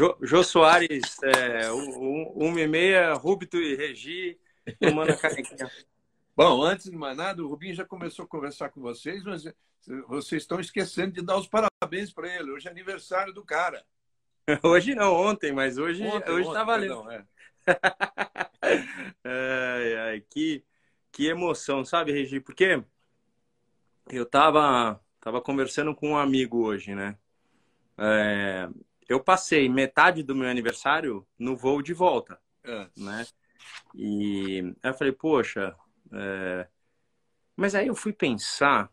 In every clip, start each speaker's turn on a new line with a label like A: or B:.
A: Jô, Jô Soares, é, um, um, e meia, Rúbito e Regi, tomando a canequinha.
B: Bom, antes de mais nada, o Rubinho já começou a conversar com vocês, mas vocês estão esquecendo de dar os parabéns para ele. Hoje é aniversário do cara.
A: Hoje não, ontem, mas hoje ontem, hoje tá valendo. Perdão, é. ai, ai, que, que emoção, sabe, Regi? Porque eu tava, tava conversando com um amigo hoje, né? É, eu passei metade do meu aniversário no voo de volta, é. né? E eu falei, poxa, é... mas aí eu fui pensar,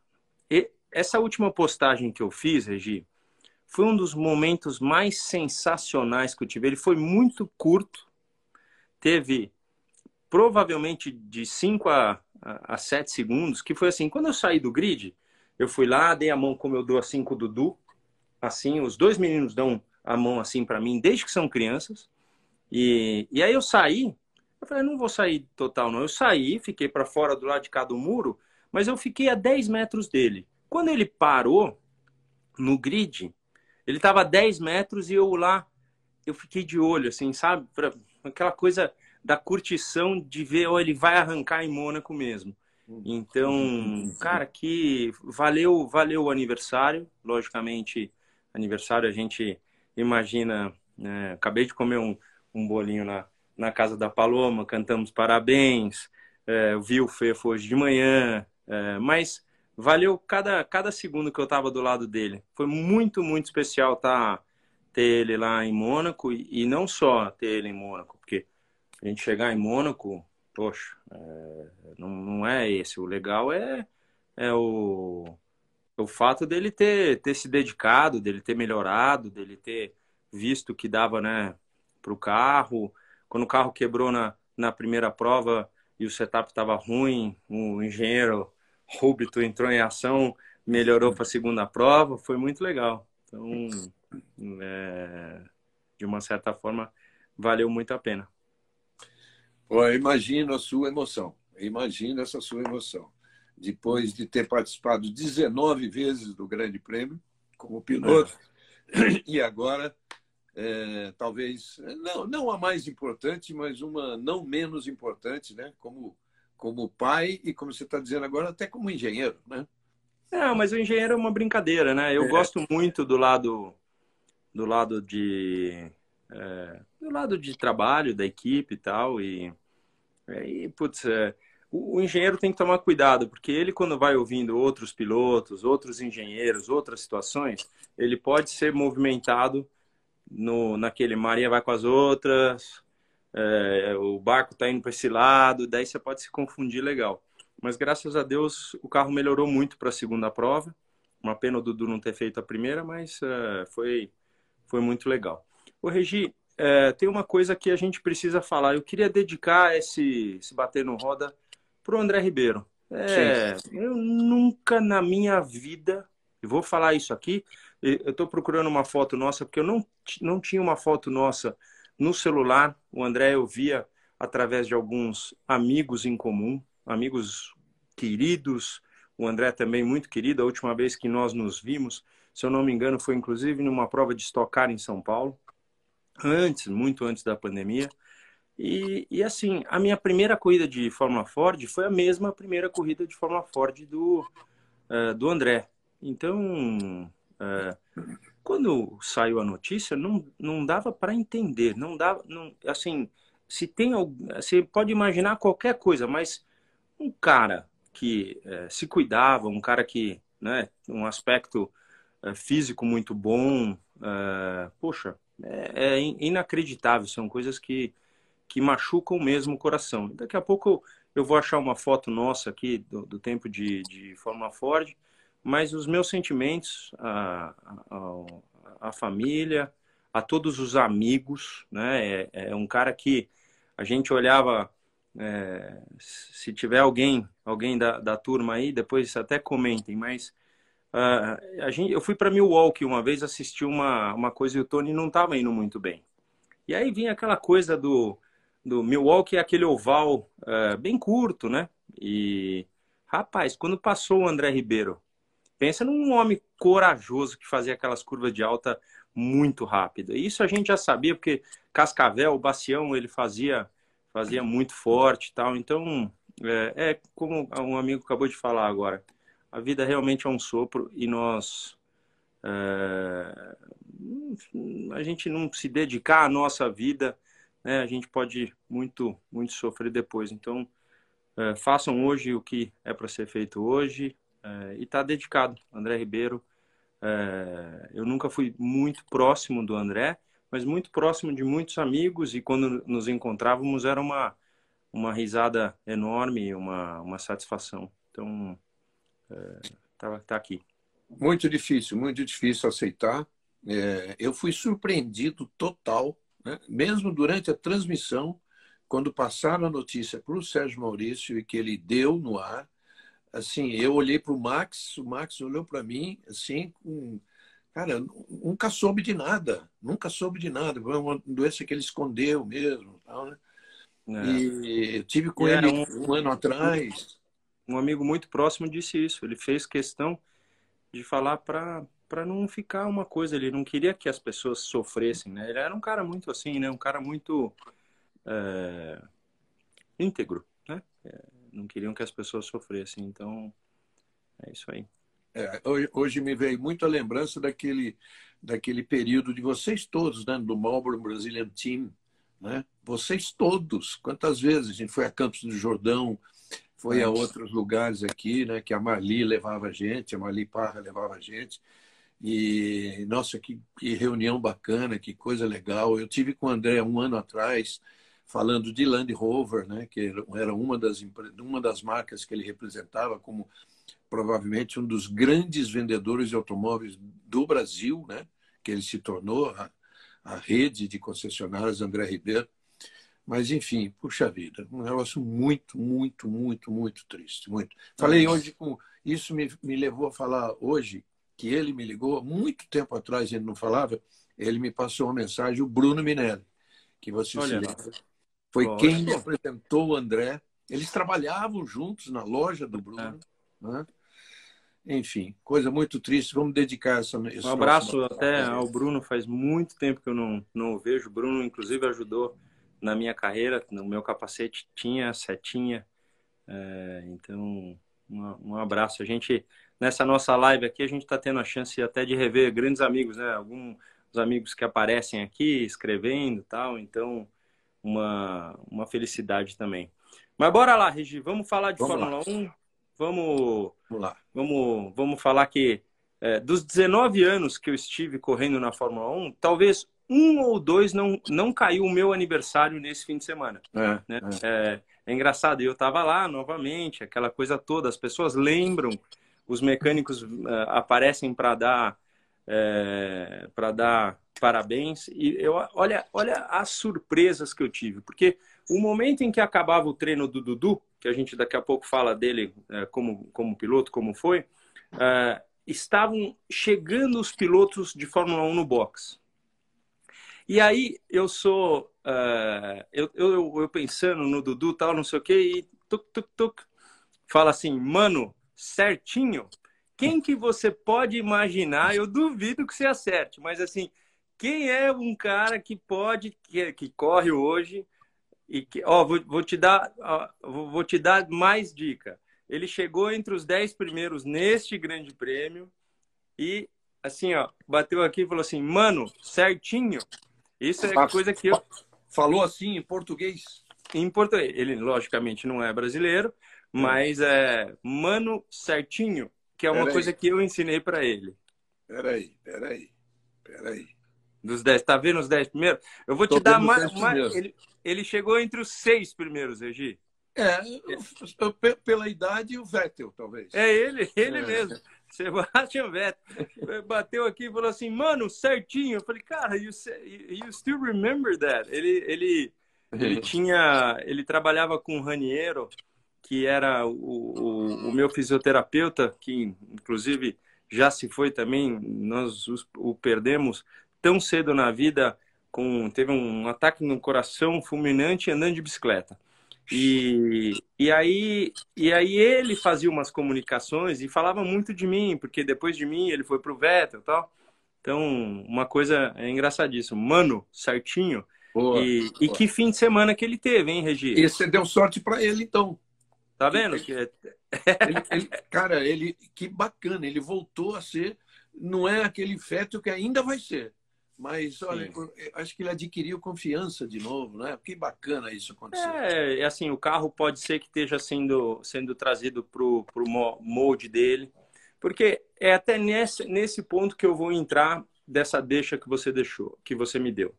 A: e essa última postagem que eu fiz, Regi, foi um dos momentos mais sensacionais que eu tive. Ele foi muito curto, teve provavelmente de 5 a, a 7 segundos, que foi assim, quando eu saí do grid, eu fui lá, dei a mão como eu dou assim com o Dudu, assim, os dois meninos dão a mão assim para mim desde que são crianças. E, e aí eu saí, eu falei, não vou sair total não. Eu saí, fiquei para fora do lado de cá do muro, mas eu fiquei a 10 metros dele. Quando ele parou no grid, ele estava a 10 metros e eu lá, eu fiquei de olho, assim, sabe? Pra, aquela coisa da curtição de ver, oh, ele vai arrancar em Mônaco mesmo. Então, cara, que valeu, valeu o aniversário. Logicamente, aniversário a gente imagina. Né? Acabei de comer um, um bolinho na, na casa da Paloma, cantamos parabéns. É, vi o Fefo hoje de manhã, é, mas valeu cada, cada segundo que eu estava do lado dele. Foi muito, muito especial tá, ter ele lá em Mônaco e, e, não só ter ele em Mônaco, porque a gente chegar em Mônaco, poxa, é, não, não é esse. O legal é, é o, o fato dele ter, ter se dedicado, dele ter melhorado, dele ter visto que dava né, para o carro. Quando o carro quebrou na, na primeira prova e o setup estava ruim, o engenheiro Rúbito entrou em ação, melhorou para a segunda prova, foi muito legal. Então, é, de uma certa forma, valeu muito a pena.
B: Pô, imagino a sua emoção, imagino essa sua emoção. Depois de ter participado 19 vezes do Grande Prêmio como piloto, é. e agora, é, talvez, não, não a mais importante, mas uma não menos importante, né? como como pai e, como você está dizendo agora, até como engenheiro, né?
A: É, mas o engenheiro é uma brincadeira, né? Eu é. gosto muito do lado do lado de é, do lado de trabalho da equipe e tal e, e putz, é, o, engenheiro tem que tomar cuidado porque ele quando vai ouvindo outros pilotos, outros engenheiros, outras situações, ele pode ser movimentado no naquele Maria vai com as outras, é, o barco está indo para esse lado, daí você pode se confundir legal. Mas graças a Deus o carro melhorou muito para a segunda prova. Uma pena o Dudu não ter feito a primeira, mas é, foi, foi muito legal. O Regi, é, tem uma coisa que a gente precisa falar. Eu queria dedicar esse, esse bater no roda para o André Ribeiro. É, eu nunca na minha vida, e vou falar isso aqui, eu estou procurando uma foto nossa, porque eu não, não tinha uma foto nossa no celular, o André eu via através de alguns amigos em comum, amigos queridos. O André também muito querido. A última vez que nós nos vimos, se eu não me engano, foi inclusive numa prova de estocar em São Paulo, antes, muito antes da pandemia. E, e, assim, a minha primeira corrida de Fórmula Ford foi a mesma primeira corrida de Fórmula Ford do, uh, do André. Então, uh, quando saiu a notícia, não, não dava para entender, não dava, não, assim, se tem, você pode imaginar qualquer coisa, mas um cara que é, se cuidava, um cara que, né, um aspecto físico muito bom, poxa, é, é, inacreditável, são coisas que, que machucam mesmo o coração. Daqui a pouco eu vou achar uma foto nossa aqui do, do tempo de, de Fórmula Ford, mas os meus sentimentos, a, a, a família, a todos os amigos, né? É, é, um cara que a gente olhava, é, se tiver alguém, alguém da, da turma aí, depois até comentem, mas uh, a gente, eu fui para Milwaukee uma vez assistir uma, uma coisa e o Tony não estava indo muito bem. E aí vinha aquela coisa do, do Milwaukee, aquele oval uh, bem curto, né? E, rapaz, quando passou o André Ribeiro Pensa num homem corajoso que fazia aquelas curvas de alta muito rápida. Isso a gente já sabia, porque Cascavel, o Bacião, ele fazia, fazia muito forte tal. Então, é, é como um amigo acabou de falar agora, a vida realmente é um sopro e nós é, a gente não se dedicar à nossa vida, né, a gente pode muito muito sofrer depois. Então é, façam hoje o que é para ser feito hoje é, e está dedicado, André Ribeiro. É, eu nunca fui muito próximo do André, mas muito próximo de muitos amigos e quando nos encontrávamos era uma uma risada enorme, uma uma satisfação. Então é, tá, tá aqui.
B: Muito difícil, muito difícil aceitar. É, eu fui surpreendido total, né? mesmo durante a transmissão, quando passaram a notícia para o Sérgio Maurício e que ele deu no ar. Assim, eu olhei para o Max, o Max olhou para mim, assim, com. Cara, nunca soube de nada, nunca soube de nada. Foi uma doença que ele escondeu mesmo. Tal, né? É. E eu tive com ele um, um ano atrás
A: um amigo muito próximo disse isso. Ele fez questão de falar para para não ficar uma coisa. Ele não queria que as pessoas sofressem, né? Ele era um cara muito assim, né? Um cara muito é, íntegro, né? É, não queriam que as pessoas sofressem. Então é isso aí.
B: É, hoje, hoje, me veio muito a lembrança daquele daquele período de vocês todos, né? Do Marlboro Brazilian Team, né? Vocês todos. Quantas vezes a gente foi a Campos do Jordão? foi a outros lugares aqui, né, que a Marli levava a gente, a Marli Parra levava a gente. E, nossa, que, que, reunião bacana, que coisa legal. Eu tive com o André um ano atrás, falando de Land Rover, né, que era uma das, uma das marcas que ele representava como provavelmente um dos grandes vendedores de automóveis do Brasil, né, que ele se tornou, a, a rede de concessionárias André Ribeiro. Mas, enfim, puxa vida, um negócio muito, muito, muito, muito triste. Muito. Falei hoje com. Isso me, me levou a falar hoje, que ele me ligou, muito tempo atrás ele não falava, ele me passou uma mensagem, o Bruno Minelli, que você Olha, lembra. Foi Olha. quem me apresentou o André. Eles trabalhavam juntos na loja do Bruno. É. Né? Enfim, coisa muito triste. Vamos dedicar essa.
A: Um abraço até ao Bruno. Faz muito tempo que eu não, não o vejo. O Bruno, inclusive, ajudou na minha carreira, no meu capacete tinha setinha. É, então, um, um, abraço. A gente, nessa nossa live aqui, a gente está tendo a chance até de rever grandes amigos, né? Alguns amigos que aparecem aqui, escrevendo tal. Então, uma, uma felicidade também. Mas bora lá, Regi, vamos falar de vamos Fórmula lá. 1. Vamos, vamos lá. Vamos, vamos falar que é, dos 19 anos que eu estive correndo na Fórmula 1, talvez um ou dois não, não caiu o meu aniversário nesse fim de semana. É, né? é. é, é engraçado, eu estava lá novamente, aquela coisa toda, as pessoas lembram, os mecânicos uh, aparecem para dar é, para dar parabéns e eu olha olha as surpresas que eu tive porque o momento em que acabava o treino do Dudu que a gente daqui a pouco fala dele é, como como piloto como foi estavam chegando os pilotos de Fórmula 1 no box e aí eu sou. Eu, eu, eu, pensando no Dudu tal, não sei o quê, e tuk, tuk, tuk, fala assim, mano, certinho. Quem que você pode imaginar? Eu duvido que você acerte, mas assim, quem é um cara que pode, que, que corre hoje e que, ó, vou, vou te dar, ó, vou te dar mais dica. Ele chegou entre os dez primeiros neste grande prêmio e assim, ó, bateu aqui e falou assim, mano, certinho. Isso é coisa que eu.
B: Falou assim em português?
A: Em português. Ele, logicamente, não é brasileiro, mas é mano certinho, que é uma coisa que eu ensinei para ele.
B: Peraí, peraí, peraí.
A: Dos 10, tá vendo os 10 primeiros? Eu vou Tô te dar mais. mais ele, ele chegou entre os seis primeiros, Regi.
B: É, pela idade, o Vettel, talvez.
A: É ele, ele é. mesmo. Sebastian Vettel bateu aqui e falou assim, mano, certinho. Eu falei, cara, you, you still remember that? Ele, ele, ele tinha, ele trabalhava com o Raniero, que era o, o, o, meu fisioterapeuta, que inclusive já se foi também, nós o perdemos tão cedo na vida, com, teve um ataque no coração fulminante andando de bicicleta. E, e, aí, e aí ele fazia umas comunicações e falava muito de mim, porque depois de mim ele foi para o Vettel e tal. Então, uma coisa é engraçadíssima. Mano, certinho. Boa, e, boa. e, que fim de semana que ele teve, hein, Regi?
B: E você deu sorte para ele, então.
A: Tá vendo? Que...
B: Ele, ele, cara, ele que bacana, ele voltou a ser, não é aquele feto que ainda vai ser. Mas, olha, acho que ele adquiriu confiança de novo, né? Que bacana isso acontecer.
A: É, assim, o carro pode ser que esteja sendo, sendo trazido para o molde dele. Porque é até nesse, nesse ponto que eu vou entrar dessa deixa que você deixou, que você me deu.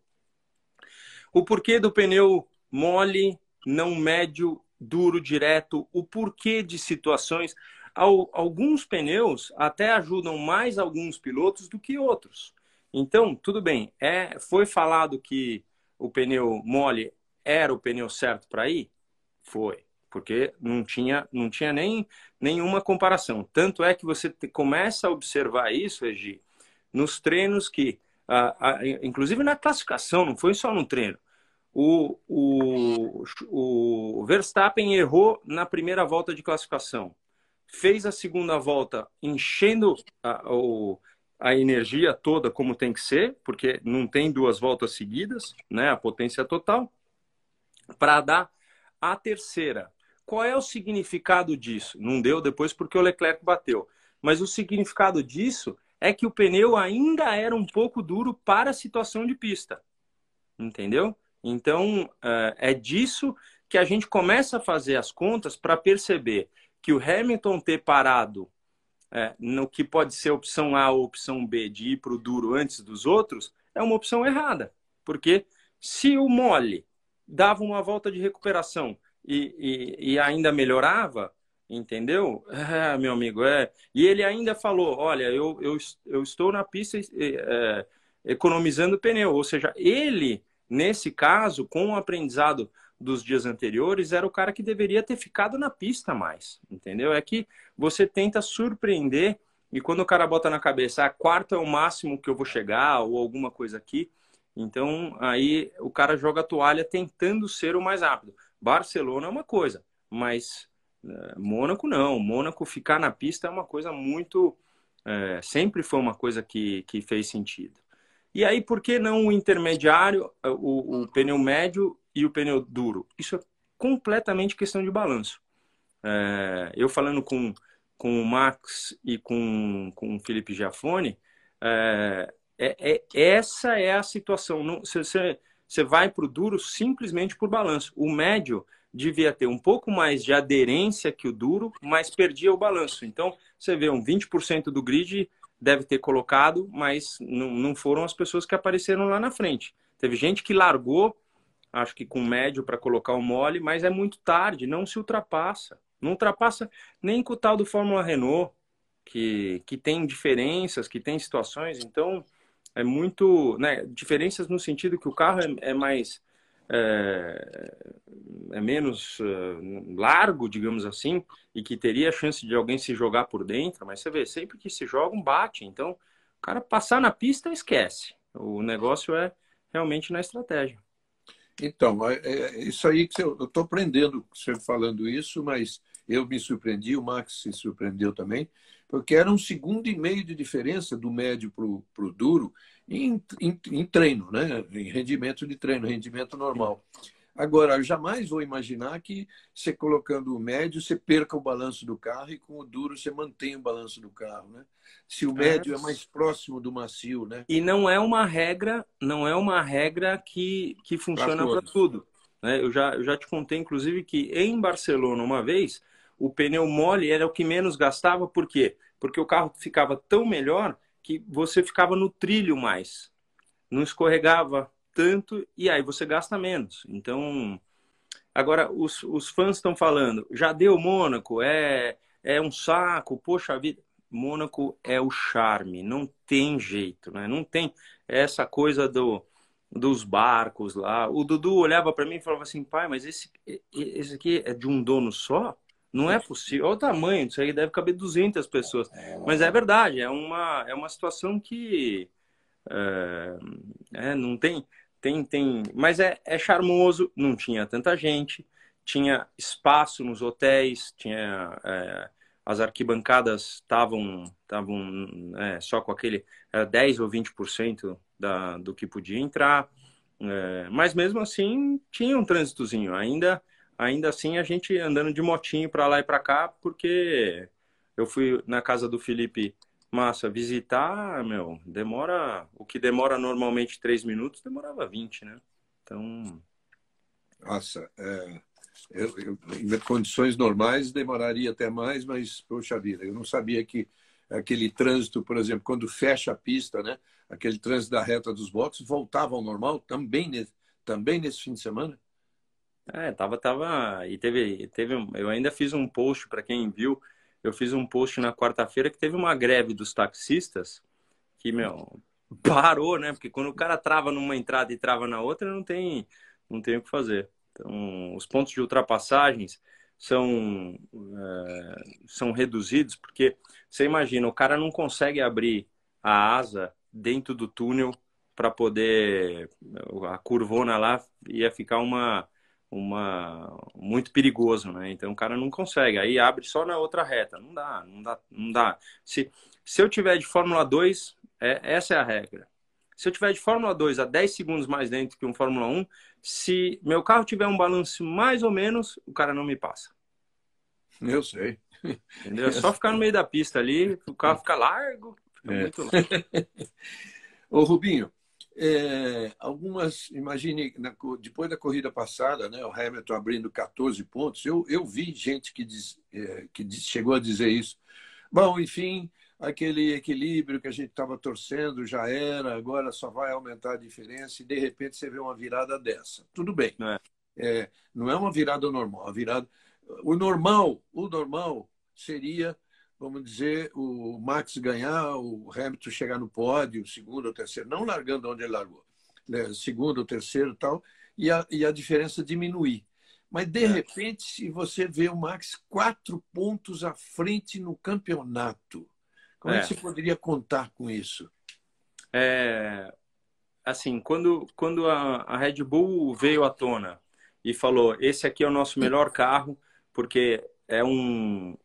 A: O porquê do pneu mole, não médio, duro, direto, o porquê de situações. Alguns pneus até ajudam mais alguns pilotos do que outros. Então, tudo bem, é, foi falado que o pneu mole era o pneu certo para ir? Foi, porque não tinha, não tinha nem nenhuma comparação. Tanto é que você te, começa a observar isso, Regi, nos treinos que, inclusive na classificação, não foi só no treino. O, o, o Verstappen errou na primeira volta de classificação. Fez a segunda volta enchendo a, o, a energia toda como tem que ser, porque não tem duas voltas seguidas, né, a potência total, para dar a terceira. Qual é o significado disso? Não deu depois porque o Leclerc bateu. Mas o significado disso é que o pneu ainda era um pouco duro para a situação de pista. Entendeu? Então, é, é disso que a gente começa a fazer as contas para perceber que o Hamilton ter parado é, no que pode ser opção A ou opção B de ir para o duro antes dos outros é uma opção errada. Porque se o mole dava uma volta de recuperação e, e, e ainda melhorava, entendeu? É, meu amigo, é. E ele ainda falou: olha, eu, eu, eu estou na pista é, economizando pneu. Ou seja, ele, nesse caso, com o aprendizado dos dias anteriores, era o cara que deveria ter ficado na pista mais, entendeu? É que você tenta surpreender e quando o cara bota na cabeça, ah, quarta é o máximo que eu vou chegar ou alguma coisa aqui, então aí o cara joga a toalha tentando ser o mais rápido. Barcelona é uma coisa, mas é, Mônaco não. Mônaco ficar na pista é uma coisa muito. É, sempre foi uma coisa que, que fez sentido. E aí, por que não o intermediário, o, o pneu médio e o pneu duro? Isso é completamente questão de balanço. É, eu falando com, com o Max e com, com o Felipe Giafone, é, é, é essa é a situação. Não, você, você vai para o duro simplesmente por balanço. O médio devia ter um pouco mais de aderência que o duro, mas perdia o balanço. Então, você vê um 20% do grid deve ter colocado, mas não, não foram as pessoas que apareceram lá na frente. Teve gente que largou, acho que com médio para colocar o mole, mas é muito tarde, não se ultrapassa. Não ultrapassa nem com o tal do Fórmula Renault, que, que tem diferenças, que tem situações. Então, é muito. Né, diferenças no sentido que o carro é, é mais. É, é menos uh, largo, digamos assim, e que teria a chance de alguém se jogar por dentro, mas você vê, sempre que se joga, um bate. Então, o cara passar na pista, esquece. O negócio é realmente na estratégia.
B: Então, é, é isso aí que eu estou aprendendo você falando isso, mas eu me surpreendi, o Max se surpreendeu também porque era um segundo e meio de diferença do médio para o duro em, em, em, treino, né? em rendimento de treino, rendimento normal. Agora, eu jamais vou imaginar que você colocando o médio, você perca o balanço do carro e com o duro você mantém o balanço do carro, né? Se o médio é, é mais próximo do macio, né?
A: E não é uma regra, não é uma regra que, que funciona para tudo. Né? Eu, já, eu já te contei, inclusive, que em Barcelona, uma vez, o pneu mole era o que menos gastava, por quê? Porque o carro ficava tão melhor que você ficava no trilho mais, não escorregava tanto e aí você gasta menos. Então, agora os, os fãs estão falando, já deu Mônaco, é, é um saco, poxa vida. Mônaco é o charme, não tem jeito, né? Não tem essa coisa do, dos barcos lá. O Dudu olhava para mim e falava assim, pai, mas esse, esse aqui é de um dono só? Não é possível. Olha o tamanho disso aí, deve caber 200 pessoas. Mas é verdade, é uma, é uma situação que é, é, não tem, tem, tem. Mas é, é charmoso, não tinha tanta gente, tinha espaço nos hotéis, tinha é, as arquibancadas estavam estavam é, só com aquele era 10 ou 20% da, do que podia entrar, é, mas mesmo assim tinha um trânsitozinho. Ainda ainda assim a gente andando de motinho para lá e para cá, porque eu fui na casa do Felipe Massa visitar, meu, demora o que demora normalmente três minutos, demorava 20, né? Então.
B: Nossa, é, eu, eu, em condições normais demoraria até mais, mas, poxa vida, eu não sabia que aquele trânsito, por exemplo, quando fecha a pista, né? Aquele trânsito da reta dos boxes voltava ao normal também também nesse fim de semana?
A: É, tava, tava. E teve, teve. Eu ainda fiz um post para quem viu. Eu fiz um post na quarta-feira que teve uma greve dos taxistas que, meu, parou, né? Porque quando o cara trava numa entrada e trava na outra, não tem, não tem o que fazer. Então, os pontos de ultrapassagens são, é, são reduzidos, porque você imagina, o cara não consegue abrir a asa dentro do túnel para poder. A curvona lá ia ficar uma uma muito perigoso, né? Então o cara não consegue, aí abre só na outra reta. Não dá, não dá, não dá. Se, se eu tiver de Fórmula 2, é, essa é a regra. Se eu tiver de Fórmula 2 a 10 segundos mais dentro que um Fórmula 1, se meu carro tiver um balanço mais ou menos, o cara não me passa.
B: Eu sei.
A: Entendeu? É só ficar no meio da pista ali, o carro fica largo, fica é. muito largo.
B: Ô Rubinho, é, algumas, imagine, na, depois da corrida passada, né, o Hamilton abrindo 14 pontos, eu, eu vi gente que, diz, é, que diz, chegou a dizer isso. Bom, enfim, aquele equilíbrio que a gente estava torcendo já era, agora só vai aumentar a diferença e de repente você vê uma virada dessa. Tudo bem. É. É, não é uma virada normal. A virada, o normal, o normal seria vamos dizer, o Max ganhar, o Hamilton chegar no pódio, segundo ou terceiro, não largando onde ele largou, né? segundo ou terceiro tal, e a, e a diferença diminuir. Mas, de é. repente, se você vê o Max quatro pontos à frente no campeonato, como é, é que você poderia contar com isso?
A: É, assim, quando, quando a, a Red Bull veio à tona e falou: esse aqui é o nosso melhor carro, porque é um,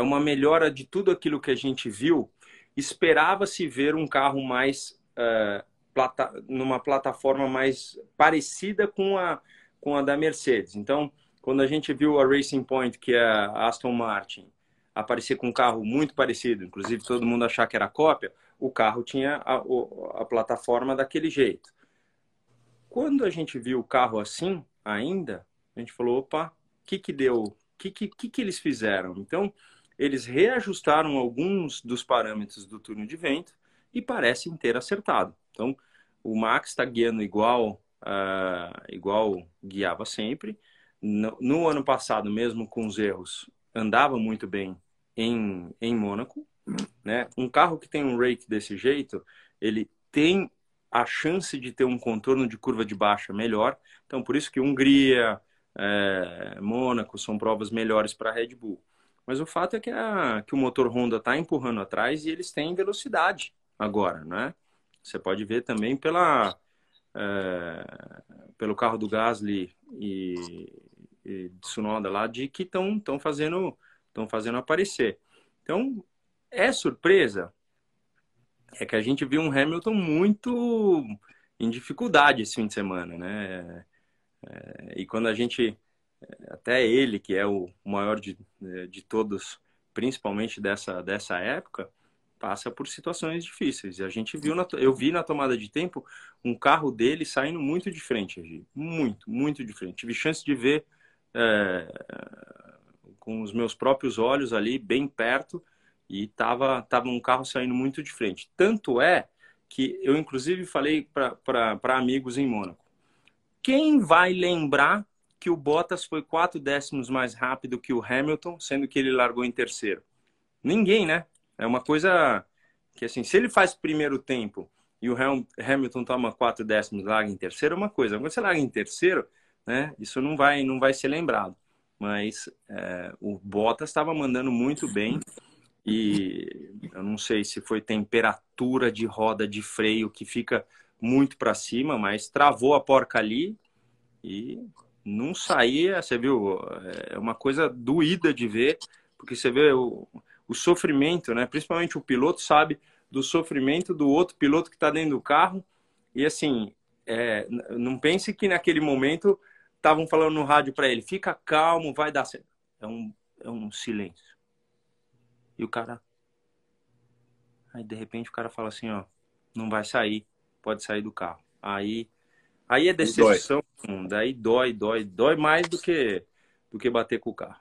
A: é uma melhora de tudo aquilo que a gente viu. Esperava-se ver um carro mais uh, plata numa plataforma mais parecida com a, com a da Mercedes. Então, quando a gente viu a Racing Point, que é a Aston Martin, aparecer com um carro muito parecido, inclusive todo mundo achar que era cópia, o carro tinha a, a plataforma daquele jeito. Quando a gente viu o carro assim, ainda, a gente falou, opa, o que que deu? O que, que, que, eles fizeram? Então, eles reajustaram alguns dos parâmetros do túnel de vento e parecem ter acertado. Então, o Max está guiando igual, uh, igual guiava sempre. No, no, ano passado, mesmo com os erros, andava muito bem em, em Mônaco. Né? Um carro que tem um rake desse jeito, ele tem a chance de ter um contorno de curva de baixa melhor. Então, por isso que Hungria, é, Mônaco são provas melhores para a Red Bull. Mas o fato é que, a, que o motor Honda está empurrando atrás e eles têm velocidade agora, né? Você pode ver também pela, é, pelo carro do Gasly e, e Tsunoda lá, de que estão fazendo, fazendo aparecer. Então, é surpresa é que a gente viu um Hamilton muito em dificuldade esse fim de semana, né? É, e quando a gente até ele, que é o maior de, de todos, principalmente dessa, dessa época, passa por situações difíceis. E a gente viu, na, eu vi na tomada de tempo um carro dele saindo muito de frente, muito, muito de frente. Tive chance de ver é, com os meus próprios olhos ali, bem perto, e tava, tava um carro saindo muito de frente. Tanto é que eu, inclusive, falei para amigos em Mônaco. Quem vai lembrar que o Bottas foi quatro décimos mais rápido que o Hamilton, sendo que ele largou em terceiro. Ninguém, né? É uma coisa que, assim, se ele faz primeiro tempo e o Hamilton toma quatro décimos larga em terceiro, é uma coisa. Quando você larga em terceiro, né? Isso não vai, não vai ser lembrado. Mas é, o Bottas estava mandando muito bem e eu não sei se foi temperatura de roda de freio que fica muito para cima, mas travou a porca ali e não saía, você viu, é uma coisa doída de ver, porque você vê o, o sofrimento, né? Principalmente o piloto sabe do sofrimento do outro piloto que está dentro do carro. E assim, é, não pense que naquele momento estavam falando no rádio para ele: fica calmo, vai dar certo. É um, é um silêncio. E o cara. Aí de repente o cara fala assim: ó, não vai sair, pode sair do carro. Aí, aí é decepção, dói. daí dói, dói, dói mais do que do que bater com o carro.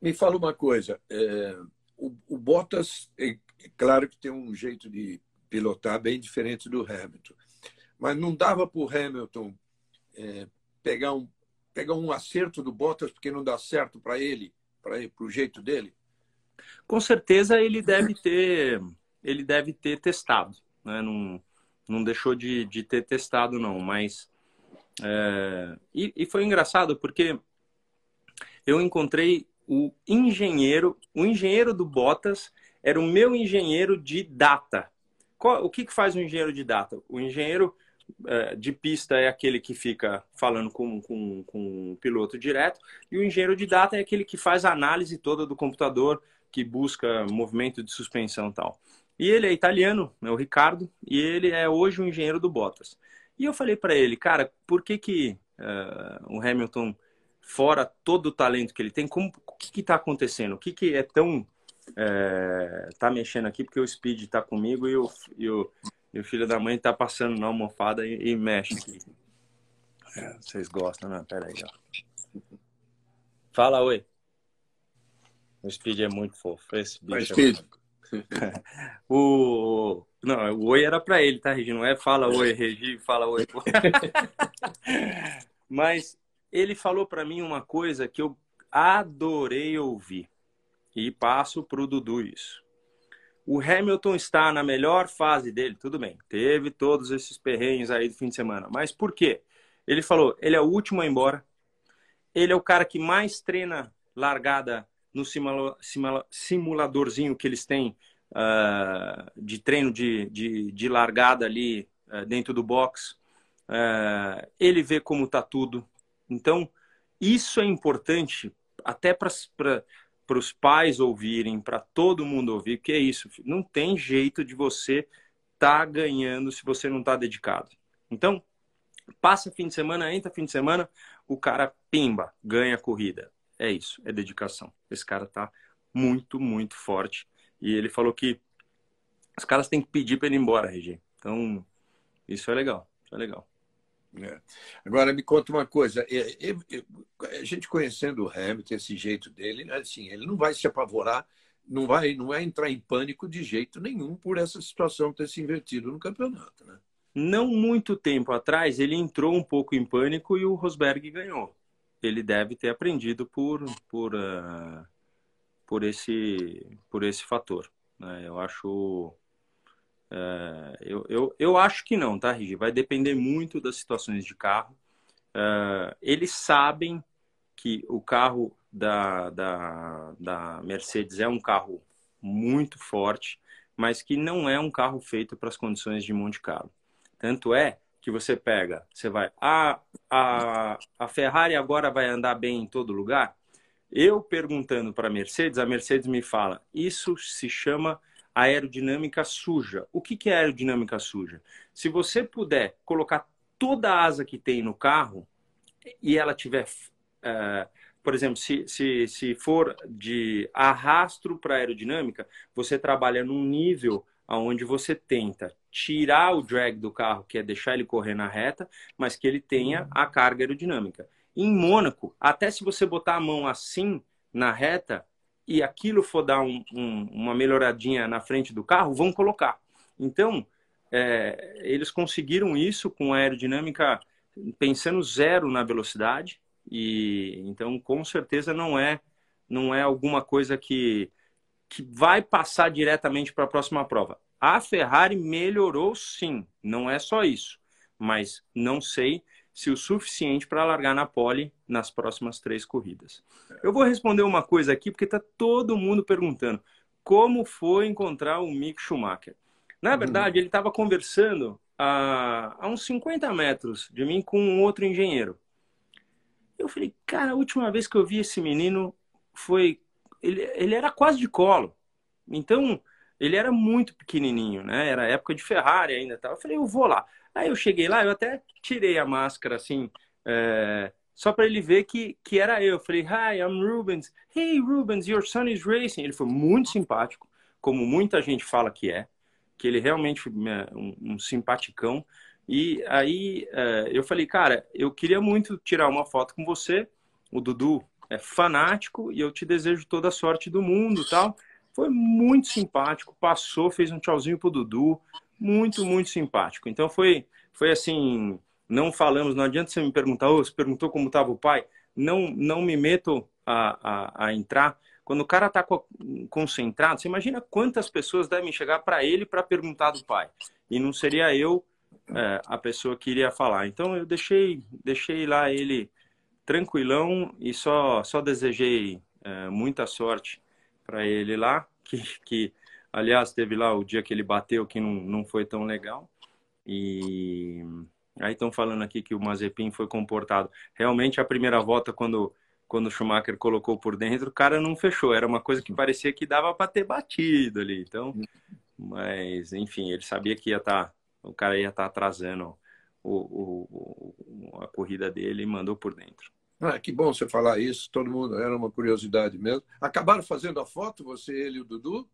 B: Me fala uma coisa, é, o, o Bottas, é, é claro que tem um jeito de pilotar bem diferente do Hamilton, mas não dava para o Hamilton é, pegar, um, pegar um acerto do Bottas porque não dá certo para ele, para o jeito dele?
A: Com certeza ele deve ter, ele deve ter testado, né? Não, não deixou de, de ter testado não, mas é, e, e foi engraçado porque eu encontrei o engenheiro, o engenheiro do Bottas era o meu engenheiro de data. Qual, o que, que faz um engenheiro de data? O engenheiro é, de pista é aquele que fica falando com, com, com o piloto direto, e o engenheiro de data é aquele que faz a análise toda do computador, que busca movimento de suspensão e tal. E ele é italiano, é o Ricardo, e ele é hoje o engenheiro do Bottas. E eu falei para ele, cara, por que que uh, o Hamilton fora todo o talento que ele tem, como, o que está acontecendo? O que, que é tão. É, tá mexendo aqui porque o Speed está comigo e o, e, o, e o filho da mãe está passando na almofada e, e mexe aqui. É, vocês gostam, né? Pera aí, ó. Fala, oi. O Speed é muito fofo. Esse bicho
B: Speed.
A: É o, não, o oi era para ele, tá, Regi? Não é fala oi, Regi, fala oi. Mas ele falou para mim uma coisa que eu adorei ouvir. E passo para o Dudu isso. O Hamilton está na melhor fase dele, tudo bem. Teve todos esses perrengues aí do fim de semana. Mas por quê? Ele falou, ele é o último a ir embora. Ele é o cara que mais treina largada no simula, simula, simuladorzinho que eles têm uh, de treino de, de, de largada ali uh, dentro do box. Uh, ele vê como está tudo. Então, isso é importante até para os pais ouvirem, para todo mundo ouvir, que é isso, filho. não tem jeito de você estar tá ganhando se você não está dedicado. Então, passa fim de semana, entra fim de semana, o cara pimba, ganha a corrida. É isso, é dedicação. Esse cara tá muito, muito forte. E ele falou que os caras têm que pedir para ele ir embora, Regi. Então, isso é legal, isso é legal.
B: É. Agora, me conta uma coisa. É, é, a gente conhecendo o Hamilton, esse jeito dele, assim, ele não vai se apavorar, não vai, não vai entrar em pânico de jeito nenhum por essa situação ter se invertido no campeonato. Né?
A: Não muito tempo atrás, ele entrou um pouco em pânico e o Rosberg ganhou. Ele deve ter aprendido por, por, uh, por, esse, por esse fator. Né? Eu acho é, eu, eu, eu acho que não, tá, Rigi? Vai depender muito das situações de carro. É, eles sabem que o carro da, da, da Mercedes é um carro muito forte, mas que não é um carro feito para as condições de Monte Carlo. Tanto é que você pega, você vai, a, a, a Ferrari agora vai andar bem em todo lugar? Eu perguntando para a Mercedes, a Mercedes me fala, isso se chama aerodinâmica suja. O que, que é aerodinâmica suja? Se você puder colocar toda a asa que tem no carro e ela tiver, uh, por exemplo, se, se, se for de arrastro para aerodinâmica, você trabalha num nível onde você tenta tirar o drag do carro, que é deixar ele correr na reta, mas que ele tenha a carga aerodinâmica. Em Mônaco, até se você botar a mão assim na reta, e aquilo for dar um, um, uma melhoradinha na frente do carro, vão colocar. Então, é, eles conseguiram isso com a aerodinâmica pensando zero na velocidade e então com certeza não é não é alguma coisa que que vai passar diretamente para a próxima prova. A Ferrari melhorou sim, não é só isso, mas não sei se o suficiente para largar na pole nas próximas três corridas. Eu vou responder uma coisa aqui, porque está todo mundo perguntando como foi encontrar o Mick Schumacher. Na uhum. verdade, ele estava conversando a, a uns 50 metros de mim com um outro engenheiro. Eu falei, cara, a última vez que eu vi esse menino foi ele, ele era quase de colo. Então, ele era muito pequenininho, né? Era época de Ferrari ainda. Tá? Eu falei, eu vou lá. Aí eu cheguei lá, eu até tirei a máscara assim, é, só para ele ver que, que era eu. Eu falei, hi, I'm Rubens. Hey, Rubens, your son is racing. Ele foi muito simpático, como muita gente fala que é, que ele realmente é, um, um simpaticão. E aí é, eu falei, cara, eu queria muito tirar uma foto com você. O Dudu é fanático e eu te desejo toda a sorte do mundo tal. Foi muito simpático, passou, fez um tchauzinho pro Dudu, muito, muito simpático. Então foi, foi assim, não falamos, não adianta você me perguntar, oh, você perguntou como estava o pai, não, não me meto a, a, a entrar. Quando o cara está concentrado, você imagina quantas pessoas devem chegar para ele para perguntar do pai. E não seria eu é, a pessoa que iria falar. Então eu deixei, deixei lá ele tranquilão e só, só desejei é, muita sorte para ele lá, que, que aliás teve lá o dia que ele bateu que não, não foi tão legal. E aí estão falando aqui que o Mazepin foi comportado. Realmente a primeira volta quando quando o Schumacher colocou por dentro, o cara não fechou. Era uma coisa que parecia que dava para ter batido ali. Então, mas enfim, ele sabia que ia estar, tá, o cara ia estar tá atrasando o, o, a corrida dele e mandou por dentro.
B: Ah, que bom você falar isso, todo mundo, era uma curiosidade mesmo. Acabaram fazendo a foto, você, ele e o Dudu?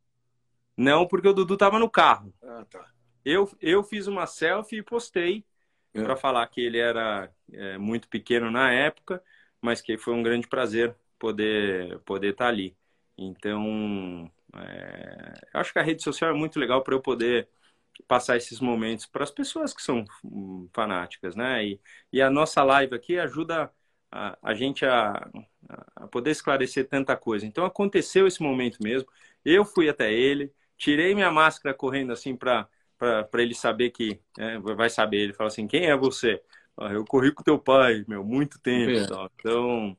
A: Não, porque o Dudu estava no carro.
B: Ah, tá.
A: Eu, eu fiz uma selfie e postei é. para falar que ele era é, muito pequeno na época, mas que foi um grande prazer poder poder estar tá ali. Então, é, acho que a rede social é muito legal para eu poder passar esses momentos para as pessoas que são fanáticas, né? E, e a nossa live aqui ajuda a, a gente a, a poder esclarecer tanta coisa. Então aconteceu esse momento mesmo. Eu fui até ele, tirei minha máscara correndo assim para para ele saber que é, vai saber. Ele fala assim: quem é você? Ah, eu corri com teu pai, meu, muito tempo. É. Então,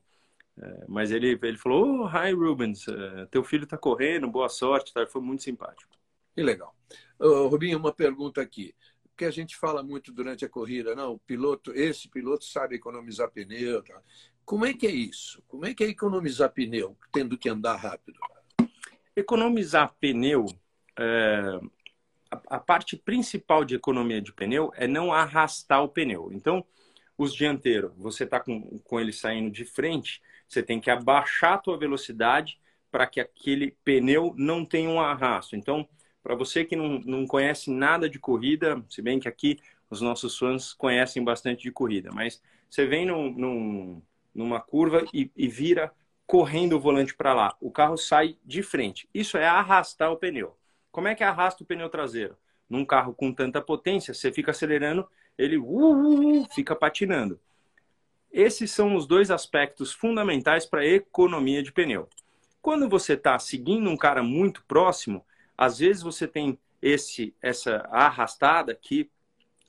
A: é, mas ele ele falou: oh, hi Rubens, uh, teu filho está correndo, boa sorte. Tá? Foi muito simpático.
B: Que legal. Uh, Rubinho, uma pergunta aqui que a gente fala muito durante a corrida, não, o piloto, esse piloto sabe economizar pneu. Tá? Como é que é isso? Como é que é economizar pneu, tendo que andar rápido?
A: Economizar pneu, é, a, parte principal de economia de pneu é não arrastar o pneu. Então, os dianteiros, você está com, com ele saindo de frente, você tem que abaixar a tua velocidade para que aquele pneu não tenha um arrasto. Então, para você que não, não conhece nada de corrida, se bem que aqui os nossos fãs conhecem bastante de corrida, mas você vem num, num, numa curva e, e vira correndo o volante para lá. O carro sai de frente. Isso é arrastar o pneu. Como é que arrasta o pneu traseiro? Num carro com tanta potência, você fica acelerando, ele uh, uh, uh, fica patinando. Esses são os dois aspectos fundamentais para a economia de pneu. Quando você está seguindo um cara muito próximo, às vezes você tem esse essa arrastada que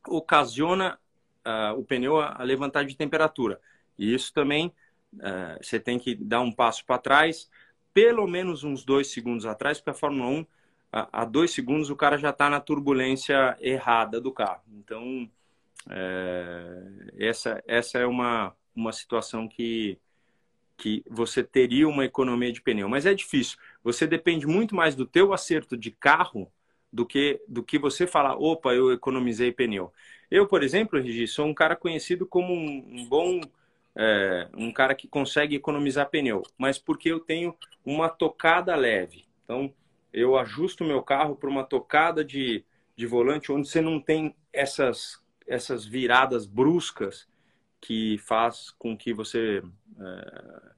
A: ocasiona uh, o pneu a, levantar de temperatura. E isso também uh, você tem que dar um passo para trás, pelo menos uns dois segundos atrás, porque a Fórmula 1, a, a dois segundos, o cara já está na turbulência errada do carro. Então, uh, essa, essa é uma, uma situação que, que você teria uma economia de pneu. Mas é difícil. Você depende muito mais do teu acerto de carro do que do que você falar, opa, eu economizei pneu. Eu, por exemplo, Regi, sou um cara conhecido como um, bom é, um cara que consegue economizar pneu, mas porque eu tenho uma tocada leve. Então, eu ajusto meu carro para uma tocada de, de volante onde você não tem essas essas viradas bruscas que faz com que você é,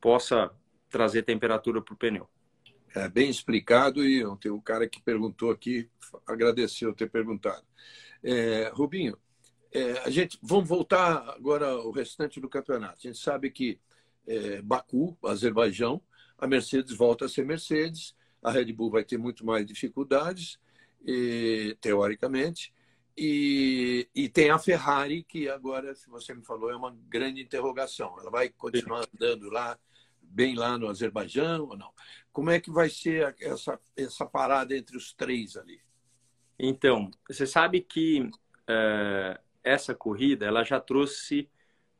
A: possa trazer temperatura para o pneu.
B: É bem explicado e tem um cara que perguntou aqui, agradeceu ter perguntado. É, Rubinho, é, a gente vamos voltar agora ao restante do campeonato. A gente sabe que é, Baku, Azerbaijão, a Mercedes volta a ser Mercedes, a Red Bull vai ter muito mais dificuldades, e, teoricamente, e, e, tem a Ferrari, que agora, se você me falou, é uma grande interrogação. Ela vai continuar andando lá, bem lá no Azerbaijão ou não? Como é que vai ser essa, essa parada entre os três ali?
A: Então, você sabe que uh, essa corrida ela já trouxe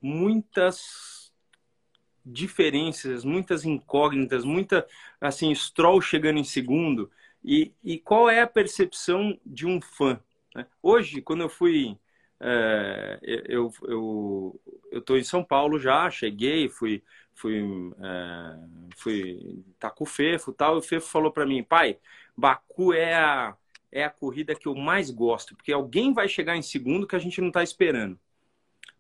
A: muitas diferenças, muitas incógnitas, muita assim Stroll chegando em segundo e, e qual é a percepção de um fã? Né? Hoje, quando eu fui é, eu eu eu estou em São Paulo já, cheguei, fui fui é, fui tá com o Fefo tal, e o Fefo falou para mim, pai, Baku é a é a corrida que eu mais gosto, porque alguém vai chegar em segundo que a gente não está esperando.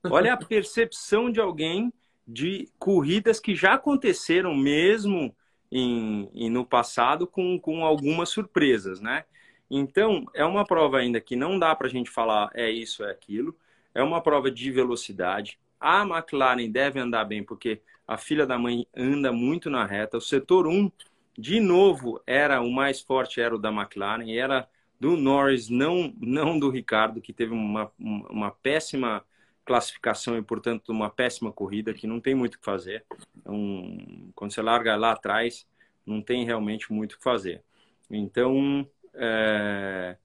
A: Olha a percepção de alguém de corridas que já aconteceram mesmo em, em, no passado com, com algumas surpresas, né? Então, é uma prova ainda que não dá para a gente falar é isso, é aquilo. É uma prova de velocidade. A McLaren deve andar bem, porque a filha da mãe anda muito na reta. O setor 1, de novo, era o mais forte, era o da McLaren, era do Norris, não, não do Ricardo, que teve uma, uma péssima classificação e, portanto, uma péssima corrida que não tem muito o que fazer. Então, quando você larga lá atrás, não tem realmente muito o que fazer. Então, é,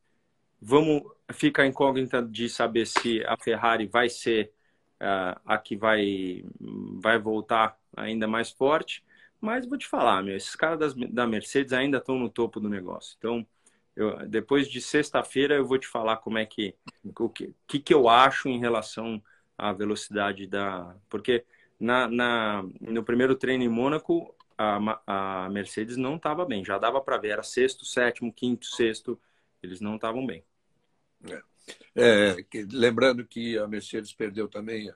A: vamos ficar incógnita de saber se a Ferrari vai ser a que vai, vai voltar ainda mais forte. Mas vou te falar, meu, esses caras das, da Mercedes ainda estão no topo do negócio. Então, eu, depois de sexta-feira eu vou te falar como é que o que, que, que eu acho em relação à velocidade da porque na, na no primeiro treino em Mônaco a, a Mercedes não estava bem já dava para ver era sexto sétimo quinto sexto eles não estavam bem
B: é. É, lembrando que a Mercedes perdeu também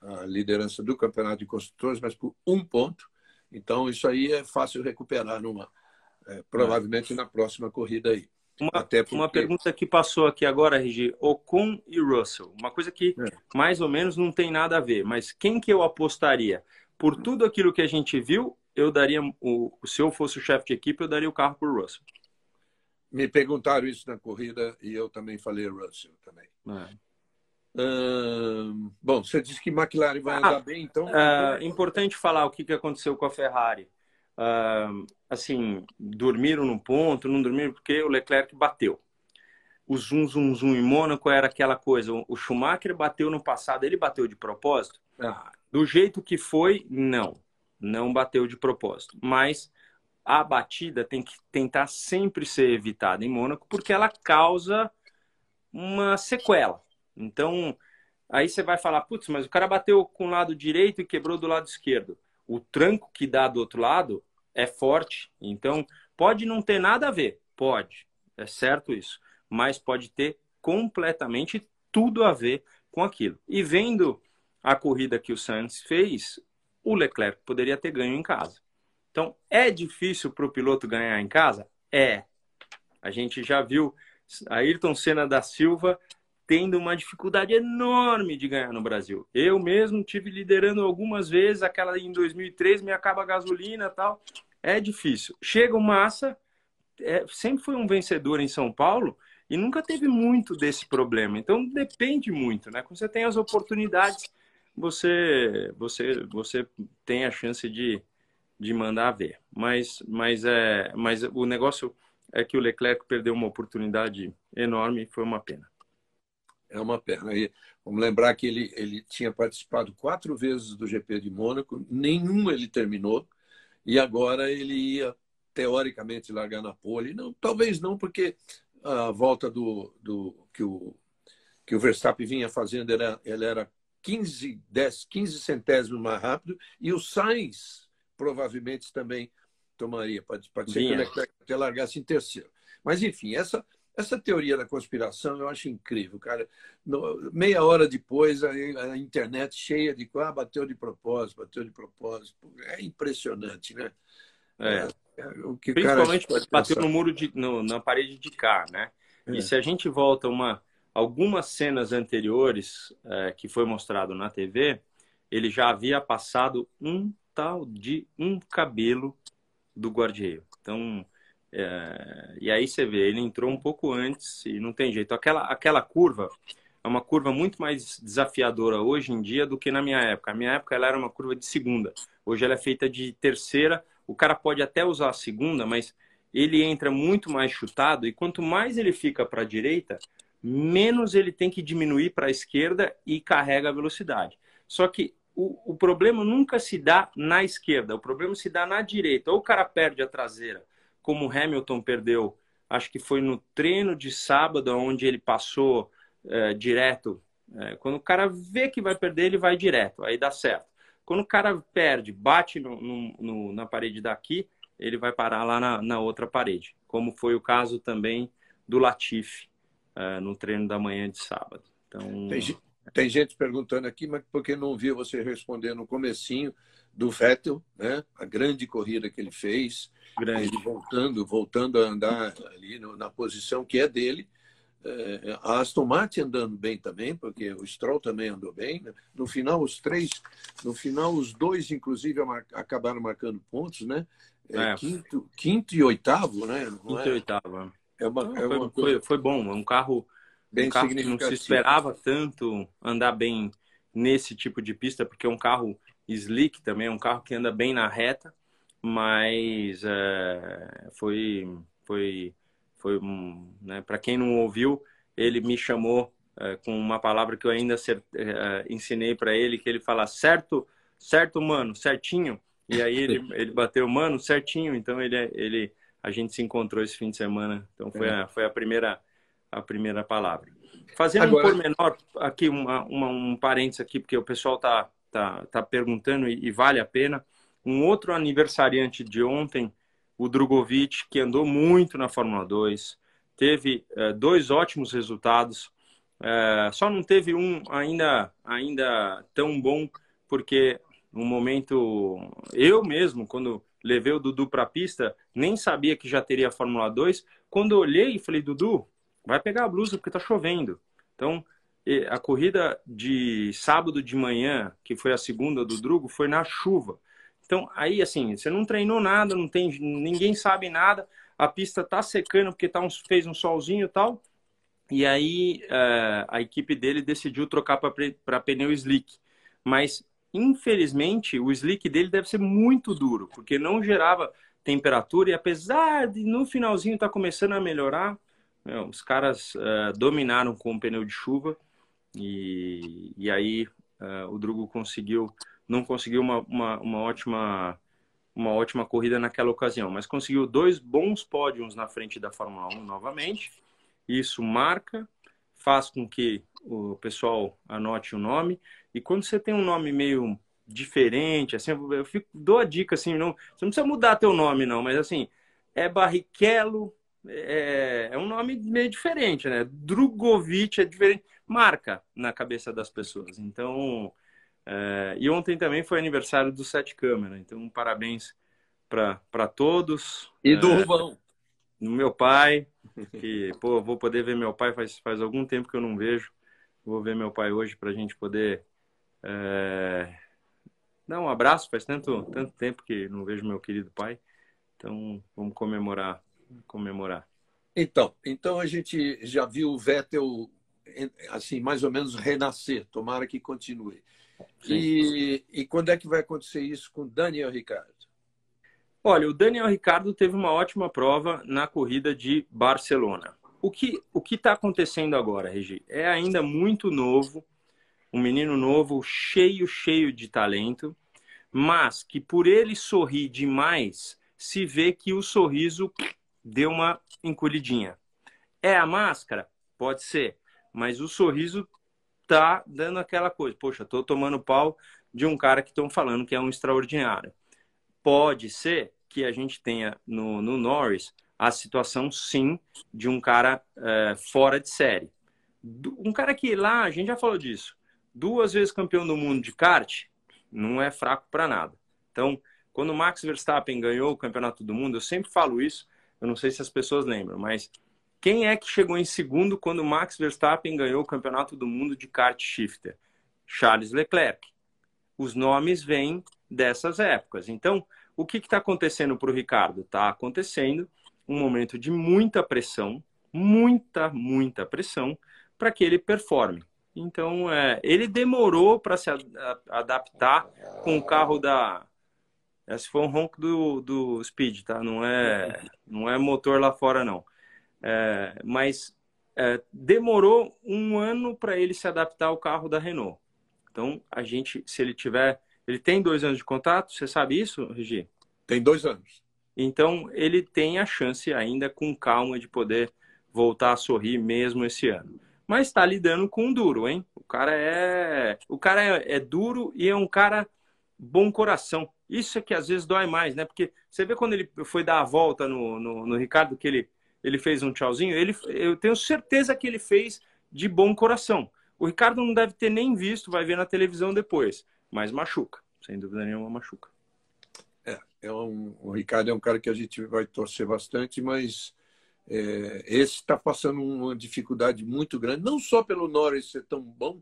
B: a, a liderança do campeonato de construtores mas por um ponto então isso aí é fácil recuperar numa é, provavelmente na próxima corrida aí
A: uma, porque... uma pergunta que passou aqui agora, Regi, Ocon e Russell. Uma coisa que é. mais ou menos não tem nada a ver, mas quem que eu apostaria? Por tudo aquilo que a gente viu, eu daria, o, se eu fosse o chefe de equipe, eu daria o carro para o Russell.
B: Me perguntaram isso na corrida e eu também falei Russell também. É. bom, você disse que McLaren vai ah, andar bem, então.
A: Uh, importante falar o que, aconteceu com a Ferrari uh, assim, dormiram no ponto, não dormiram porque o Leclerc bateu. O zoom, zoom, zoom em Mônaco era aquela coisa. O Schumacher bateu no passado, ele bateu de propósito? Ah. Do jeito que foi, não. Não bateu de propósito. Mas a batida tem que tentar sempre ser evitada em Mônaco porque ela causa uma sequela. Então, aí você vai falar, putz, mas o cara bateu com o lado direito e quebrou do lado esquerdo. O tranco que dá do outro lado é forte. Então, pode não ter nada a ver, pode, é certo isso, mas pode ter completamente tudo a ver com aquilo. E vendo a corrida que o Sainz fez, o Leclerc poderia ter ganho em casa. Então, é difícil para o piloto ganhar em casa? É. A gente já viu Ayrton Senna da Silva tendo uma dificuldade enorme de ganhar no Brasil. Eu mesmo tive liderando algumas vezes, aquela em 2003 me acaba a gasolina tal. É difícil. Chega o Massa, é, sempre foi um vencedor em São Paulo e nunca teve muito desse problema. Então depende muito, né? Quando você tem as oportunidades, você você você tem a chance de, de mandar ver. Mas mas é mas o negócio é que o Leclerc perdeu uma oportunidade enorme e foi uma pena
B: é uma pena. E vamos lembrar que ele, ele tinha participado quatro vezes do GP de Mônaco, nenhum ele terminou, e agora ele ia, teoricamente, largar na pole. Não, talvez não, porque a volta do, do que, o, que o Verstappen vinha fazendo, era, ele era 15, 10, 15 centésimos mais rápido, e o Sainz provavelmente também tomaria. Pode, pode ser que ele até largasse em terceiro. Mas, enfim, essa essa teoria da conspiração eu acho incrível, cara. No, meia hora depois, a, a, internet cheia de ah, bateu de propósito, bateu de propósito. É impressionante, né?
A: É. é o que Principalmente bateu no muro de, no, na parede de cá, né? É. E se a gente volta uma algumas cenas anteriores é, que foi mostrado na TV, ele já havia passado um tal de um cabelo do guarda-reio. Então é, e aí você vê, ele entrou um pouco antes e não tem jeito. Aquela, aquela curva é uma curva muito mais desafiadora hoje em dia do que na minha época. Na minha época ela era uma curva de segunda. Hoje ela é feita de terceira. O cara pode até usar a segunda, mas ele entra muito mais chutado e quanto mais ele fica para a direita, menos ele tem que diminuir para a esquerda e carrega a velocidade. Só que o, o problema nunca se dá na esquerda, o problema se dá na direita. Ou o cara perde a traseira, como o Hamilton perdeu, acho que foi no treino de sábado, onde ele passou é, direto. É, quando o cara vê que vai perder, ele vai direto, aí dá certo. Quando o cara perde, bate no, no, no, na parede daqui, ele vai parar lá na, na, outra parede, como foi o caso também do Latifi é, no treino da manhã de sábado. Então,
B: tem, tem gente perguntando aqui, mas por que não viu você responder no comecinho do Vettel, né? A grande corrida que ele fez, grande. ele voltando, voltando a andar ali no, na posição que é dele. É, a Aston Martin andando bem também, porque o Stroll também andou bem. Né? No final, os três, no final, os dois, inclusive, acabaram marcando pontos, né? É, é. Quinto, quinto e oitavo, né?
A: Não quinto é? e oitavo. É uma, é uma foi, foi, foi bom, um carro bem um carro que não se esperava tanto andar bem nesse tipo de pista, porque é um carro slick também, é um carro que anda bem na reta, mas é, foi, foi, foi um, né, para quem não ouviu, ele me chamou é, com uma palavra que eu ainda é, ensinei para ele, que ele fala certo, certo, mano, certinho, e aí ele, ele bateu, mano, certinho, então ele, ele, a gente se encontrou esse fim de semana, então foi, é. a, foi a primeira a primeira palavra. Fazendo Agora... um pormenor, aqui uma, uma, um parênteses aqui, porque o pessoal está tá, tá perguntando e, e, vale a pena. Um outro aniversariante de ontem, o Drogovic, que andou muito na Fórmula 2, teve é, dois ótimos resultados, é, só não teve um ainda, ainda tão bom, porque no momento, eu mesmo, quando levei o Dudu para a pista, nem sabia que já teria a Fórmula 2. Quando olhei e falei, Dudu, vai pegar a blusa porque está chovendo. Então, a corrida de sábado de manhã, que foi a segunda do Drugo, foi na chuva. Então, aí, assim, você não treinou nada, não tem, ninguém sabe nada, a pista tá secando porque tá um, fez um solzinho e tal. E aí, uh, a equipe dele decidiu trocar para pneu slick. Mas, infelizmente, o slick dele deve ser muito duro, porque não gerava temperatura e apesar de no finalzinho tá começando a melhorar, meu, os caras uh, dominaram com o pneu de chuva e, e aí uh, o Drugo conseguiu, não conseguiu uma, uma, uma, ótima uma ótima corrida naquela ocasião, mas conseguiu dois bons pódios na frente da Fórmula 1 novamente. Isso marca, faz com que o pessoal anote o nome. E quando você tem um nome meio diferente, assim, eu fico, dou a dica assim, não, você não precisa mudar teu nome não, mas assim, é Barrichello é, é um nome meio diferente, né? Drogovic é diferente, marca na cabeça das pessoas. Então, é, e ontem também foi aniversário do Sete Câmara, então parabéns para todos.
B: E do é, Rubão.
A: No meu pai, que, pô, vou poder ver meu pai faz, faz algum tempo que eu não vejo. Vou ver meu pai hoje para a gente poder é, dar um abraço. Faz tanto, tanto tempo que não vejo meu querido pai. Então, vamos comemorar comemorar.
B: Então, então a gente já viu o Vettel assim mais ou menos renascer. Tomara que continue. E, e quando é que vai acontecer isso com Daniel Ricardo?
A: Olha, o Daniel Ricardo teve uma ótima prova na corrida de Barcelona. O que o que está acontecendo agora, Regi? É ainda muito novo, um menino novo, cheio, cheio de talento, mas que por ele sorrir demais, se vê que o sorriso deu uma encolhidinha. É a máscara? Pode ser, mas o sorriso tá dando aquela coisa. Poxa, tô tomando pau de um cara que estão falando que é um extraordinário. Pode ser que a gente tenha no, no Norris a situação, sim, de um cara é, fora de série. Um cara que lá, a gente já falou disso, duas vezes campeão do mundo de kart, não é fraco para nada. Então, quando o Max Verstappen ganhou o campeonato do mundo, eu sempre falo isso, eu não sei se as pessoas lembram, mas quem é que chegou em segundo quando Max Verstappen ganhou o campeonato do mundo de kart shifter? Charles Leclerc. Os nomes vêm dessas épocas. Então, o que está acontecendo para o Ricardo? Está acontecendo um momento de muita pressão, muita, muita pressão, para que ele performe. Então, é, ele demorou para se adaptar com o carro da, esse foi um ronco do, do Speed, tá? Não é, não é motor lá fora, não. É, mas é, demorou um ano para ele se adaptar ao carro da Renault. Então, a gente, se ele tiver. Ele tem dois anos de contrato, você sabe isso, Regi?
B: Tem dois anos.
A: Então, ele tem a chance ainda, com calma, de poder voltar a sorrir mesmo esse ano. Mas está lidando com um duro, hein? O cara é. O cara é, é duro e é um cara bom coração. Isso é que às vezes dói mais, né? Porque você vê quando ele foi dar a volta no, no, no Ricardo, que ele, ele fez um tchauzinho, ele, eu tenho certeza que ele fez de bom coração. O Ricardo não deve ter nem visto, vai ver na televisão depois, mas machuca, sem dúvida nenhuma machuca.
B: É, é um, o Ricardo é um cara que a gente vai torcer bastante, mas é, esse está passando uma dificuldade muito grande, não só pelo Norris ser tão bom,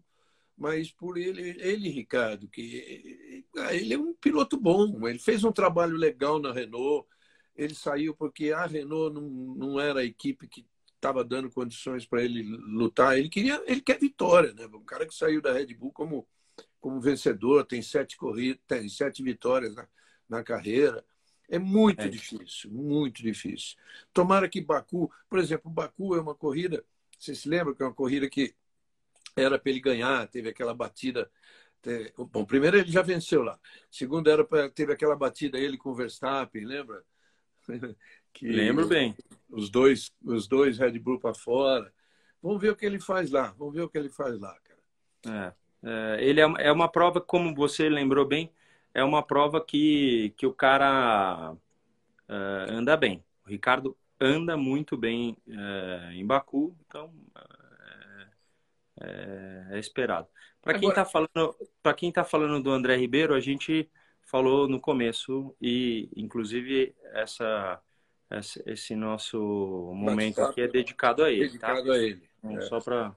B: mas por ele, ele Ricardo, que ele é um piloto bom, ele fez um trabalho legal na Renault, ele saiu porque a Renault não, não era a equipe que estava dando condições para ele lutar. Ele queria, ele quer vitória, né? Um cara que saiu da Red Bull como como vencedor, tem sete corridas, tem sete vitórias na, na carreira. É muito é. difícil, muito difícil. Tomara que Baku, por exemplo, Baku é uma corrida, você se lembra que é uma corrida que era para ele ganhar, teve aquela batida. Bom, primeiro ele já venceu lá. Segundo era pra, teve aquela batida ele com o Verstappen, lembra?
A: Que Lembro bem.
B: Os dois, os dois Red Bull para fora. Vamos ver o que ele faz lá. Vamos ver o que ele faz lá,
A: cara. É, é, ele é, é uma prova, como você lembrou bem, é uma prova que, que o cara é, anda bem. O Ricardo anda muito bem é, em Baku, então é, é, é esperado. Para quem está falando, para quem tá falando do André Ribeiro, a gente falou no começo e, inclusive, essa esse nosso momento aqui é dedicado a ele.
B: Tá? Dedicado tá? a ele.
A: Então, é. Só para.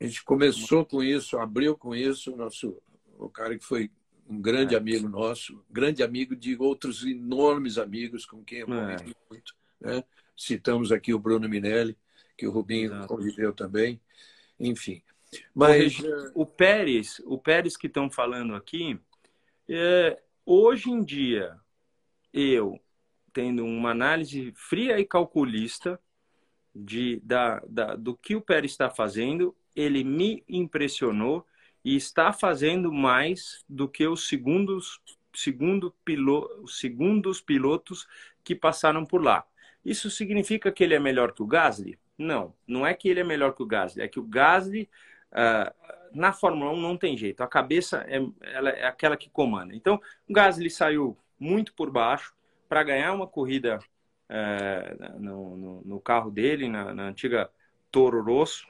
B: A gente começou com isso, abriu com isso, o nosso, o cara que foi um grande é. amigo nosso, grande amigo de outros enormes amigos com quem eu convivi é. muito. Né? Citamos aqui o Bruno Minelli, que o Rubinho Exato. conviveu também. Enfim.
A: Mas o, Pérez, o Pérez que estão falando aqui, é, hoje em dia, eu, tendo uma análise fria e calculista de, da, da, do que o Pérez está fazendo, ele me impressionou e está fazendo mais do que os segundos, segundo pilo, os segundos pilotos que passaram por lá. Isso significa que ele é melhor que o Gasly? Não, não é que ele é melhor que o Gasly, é que o Gasly uh, na Fórmula 1 não tem jeito, a cabeça é, ela é aquela que comanda. Então, o Gasly saiu muito por baixo, para ganhar uma corrida é, no, no, no, carro dele, na, na, antiga Toro Rosso,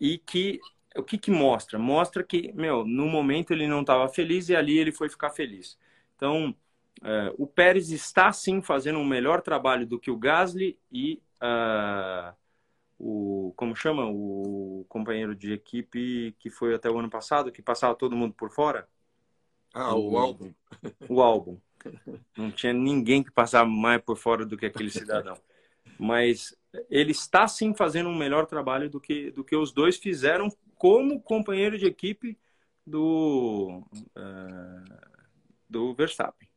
A: e que o que, que mostra? Mostra que, meu, no momento ele não estava feliz e ali ele foi ficar feliz. Então, é, o Pérez está sim fazendo um melhor trabalho do que o Gasly e uh, o como chama o companheiro de equipe que foi até o ano passado que passava todo mundo por fora.
B: Ah, o, o álbum.
A: O álbum. Não tinha ninguém que passava mais por fora do que aquele cidadão. Mas ele está sim fazendo um melhor trabalho do que, do que os dois fizeram como companheiro de equipe do, uh, do Verstappen.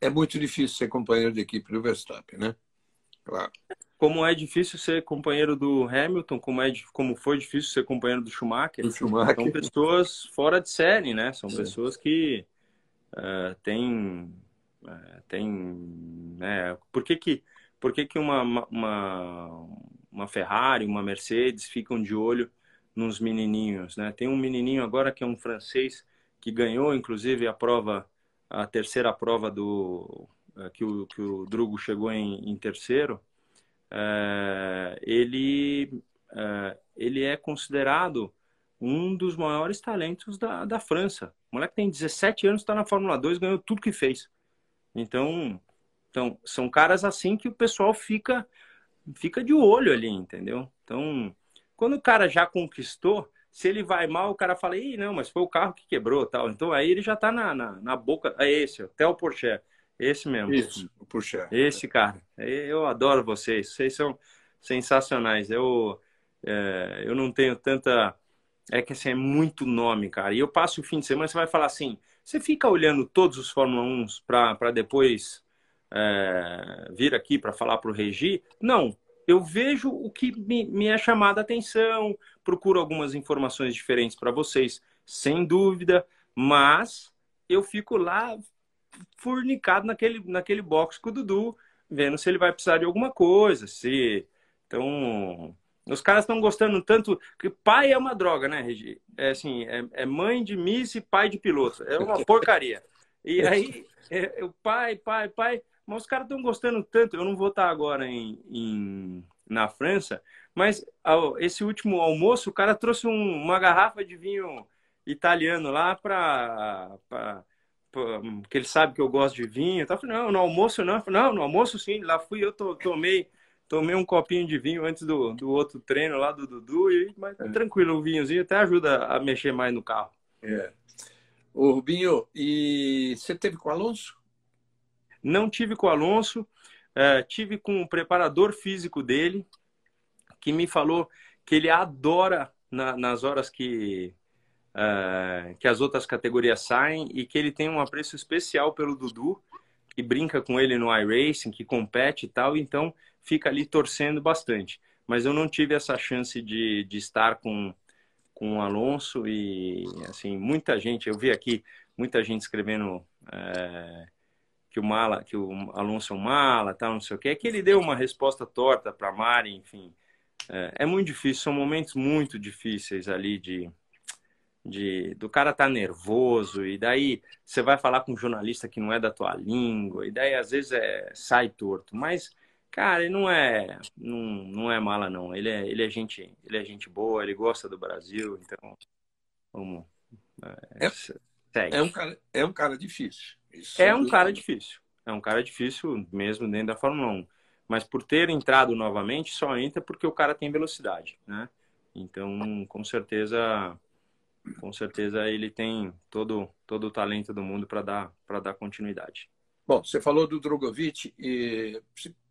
B: É muito difícil ser companheiro de equipe do Verstappen, né? Claro.
A: Como é difícil ser companheiro do Hamilton, como, é, como foi difícil ser companheiro do Schumacher.
B: Do Schumacher.
A: São pessoas fora de série, né? São Sim. pessoas que uh, tem, uh, tem né? por que que, por que, que uma, uma, uma Ferrari, uma Mercedes ficam de olho nos menininhos, né? Tem um menininho agora que é um francês que ganhou, inclusive, a prova, a terceira prova do que o, que o Drugo chegou em, em terceiro. ele ele é considerado um dos maiores talentos da, da França. O moleque tem 17 anos, está na Fórmula 2, ganhou tudo que fez. Então, então, são caras assim que o pessoal fica fica de olho ali, entendeu? Então, quando o cara já conquistou, se ele vai mal, o cara fala, Ih, não, mas foi o carro que quebrou tal. Então aí ele já tá na, na, na boca. É esse, até o Porsche. Esse mesmo.
B: Isso, o.
A: Esse cara. Eu adoro vocês. Vocês são sensacionais. Eu, é, eu não tenho tanta é que assim, é muito nome, cara. E eu passo o fim de semana, você vai falar assim, você fica olhando todos os Fórmula 1 para depois é, vir aqui para falar para o Regi? Não, eu vejo o que me, me é chamado a atenção, procuro algumas informações diferentes para vocês, sem dúvida, mas eu fico lá fornicado naquele, naquele box com o Dudu, vendo se ele vai precisar de alguma coisa, se. Então, os caras estão gostando tanto. que pai é uma droga, né, Regi? É assim, é, é mãe de miss e pai de piloto. É uma porcaria. E aí, é, o pai, pai, pai. Mas os caras estão gostando tanto. Eu não vou estar agora em, em na França, mas esse último almoço, o cara trouxe um, uma garrafa de vinho italiano lá para que ele sabe que eu gosto de vinho. Eu falei, não, no almoço não. Falei, não, no almoço sim. Lá fui eu, to, tomei, tomei um copinho de vinho antes do, do outro treino lá do Dudu. E, mas é. tranquilo, o vinhozinho até ajuda a mexer mais no carro.
B: É. Ô, Rubinho, e você teve com o Alonso?
A: Não tive com o Alonso. É, tive com o preparador físico dele, que me falou que ele adora na, nas horas que uh, que as outras categorias saem e que ele tem um apreço especial pelo Dudu, que brinca com ele no iRacing, que compete e tal, então fica ali torcendo bastante. Mas eu não tive essa chance de, de estar com, com o Alonso e, assim, muita gente, eu vi aqui muita gente escrevendo é, que o Mala, que o Alonso é um mala, tal, não sei o que, é que ele deu uma resposta torta para Mari, enfim. É, é, muito difícil, são momentos muito difíceis ali de, de do cara tá nervoso e daí você vai falar com um jornalista que não é da tua língua e daí às vezes é sai torto. Mas cara ele não é não, não é mala não. Ele é ele é gente ele é gente boa ele gosta do Brasil então vamos
B: é, é, é um cara é um cara difícil.
A: Isso é um cara difícil. É um cara difícil mesmo dentro da Fórmula 1 mas por ter entrado novamente só entra porque o cara tem velocidade né? Então com certeza com certeza ele tem todo, todo o talento do mundo para dar, dar continuidade.
B: Bom, você falou do Drogovic e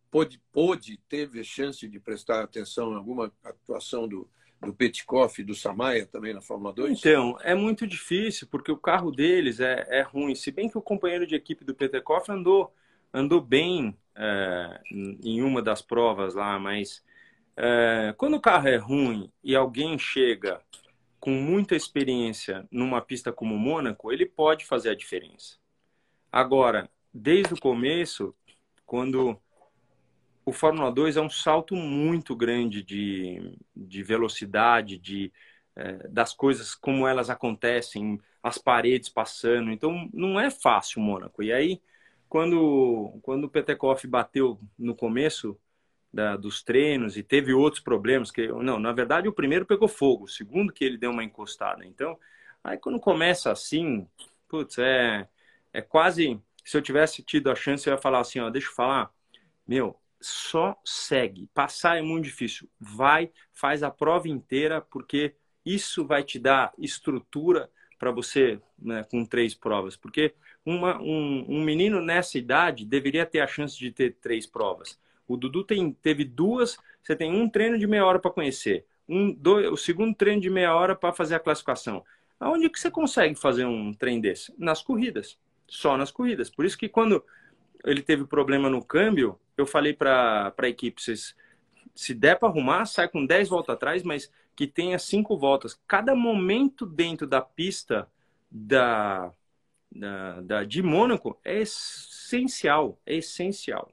B: pôde, pôde, teve chance de prestar atenção em alguma atuação do, do Petkoff e do Samaia também na Fórmula 2?
A: Então, é muito difícil, porque o carro deles é, é ruim. Se bem que o companheiro de equipe do Petkoff andou, andou bem é, em uma das provas lá, mas é, quando o carro é ruim e alguém chega com muita experiência numa pista como Mônaco, ele pode fazer a diferença. Agora, desde o começo, quando o Fórmula 2 é um salto muito grande de, de velocidade, de, é, das coisas como elas acontecem, as paredes passando. Então, não é fácil Mônaco. E aí, quando, quando o Petekoff bateu no começo, da, dos treinos e teve outros problemas que não na verdade o primeiro pegou fogo o segundo que ele deu uma encostada. Então aí quando começa assim putz é é quase se eu tivesse tido a chance eu ia falar assim ó deixa eu falar meu só segue passar é muito difícil vai faz a prova inteira porque isso vai te dar estrutura para você né, com três provas porque uma, um, um menino nessa idade deveria ter a chance de ter três provas o Dudu tem, teve duas, você tem um treino de meia hora para conhecer, um, dois, o segundo treino de meia hora para fazer a classificação. Aonde que você consegue fazer um trem desse? Nas corridas, só nas corridas. Por isso que quando ele teve problema no câmbio, eu falei para a equipe, vocês, se der para arrumar, sai com 10 voltas atrás, mas que tenha cinco voltas. Cada momento dentro da pista da, da, da de Mônaco é essencial, é essencial.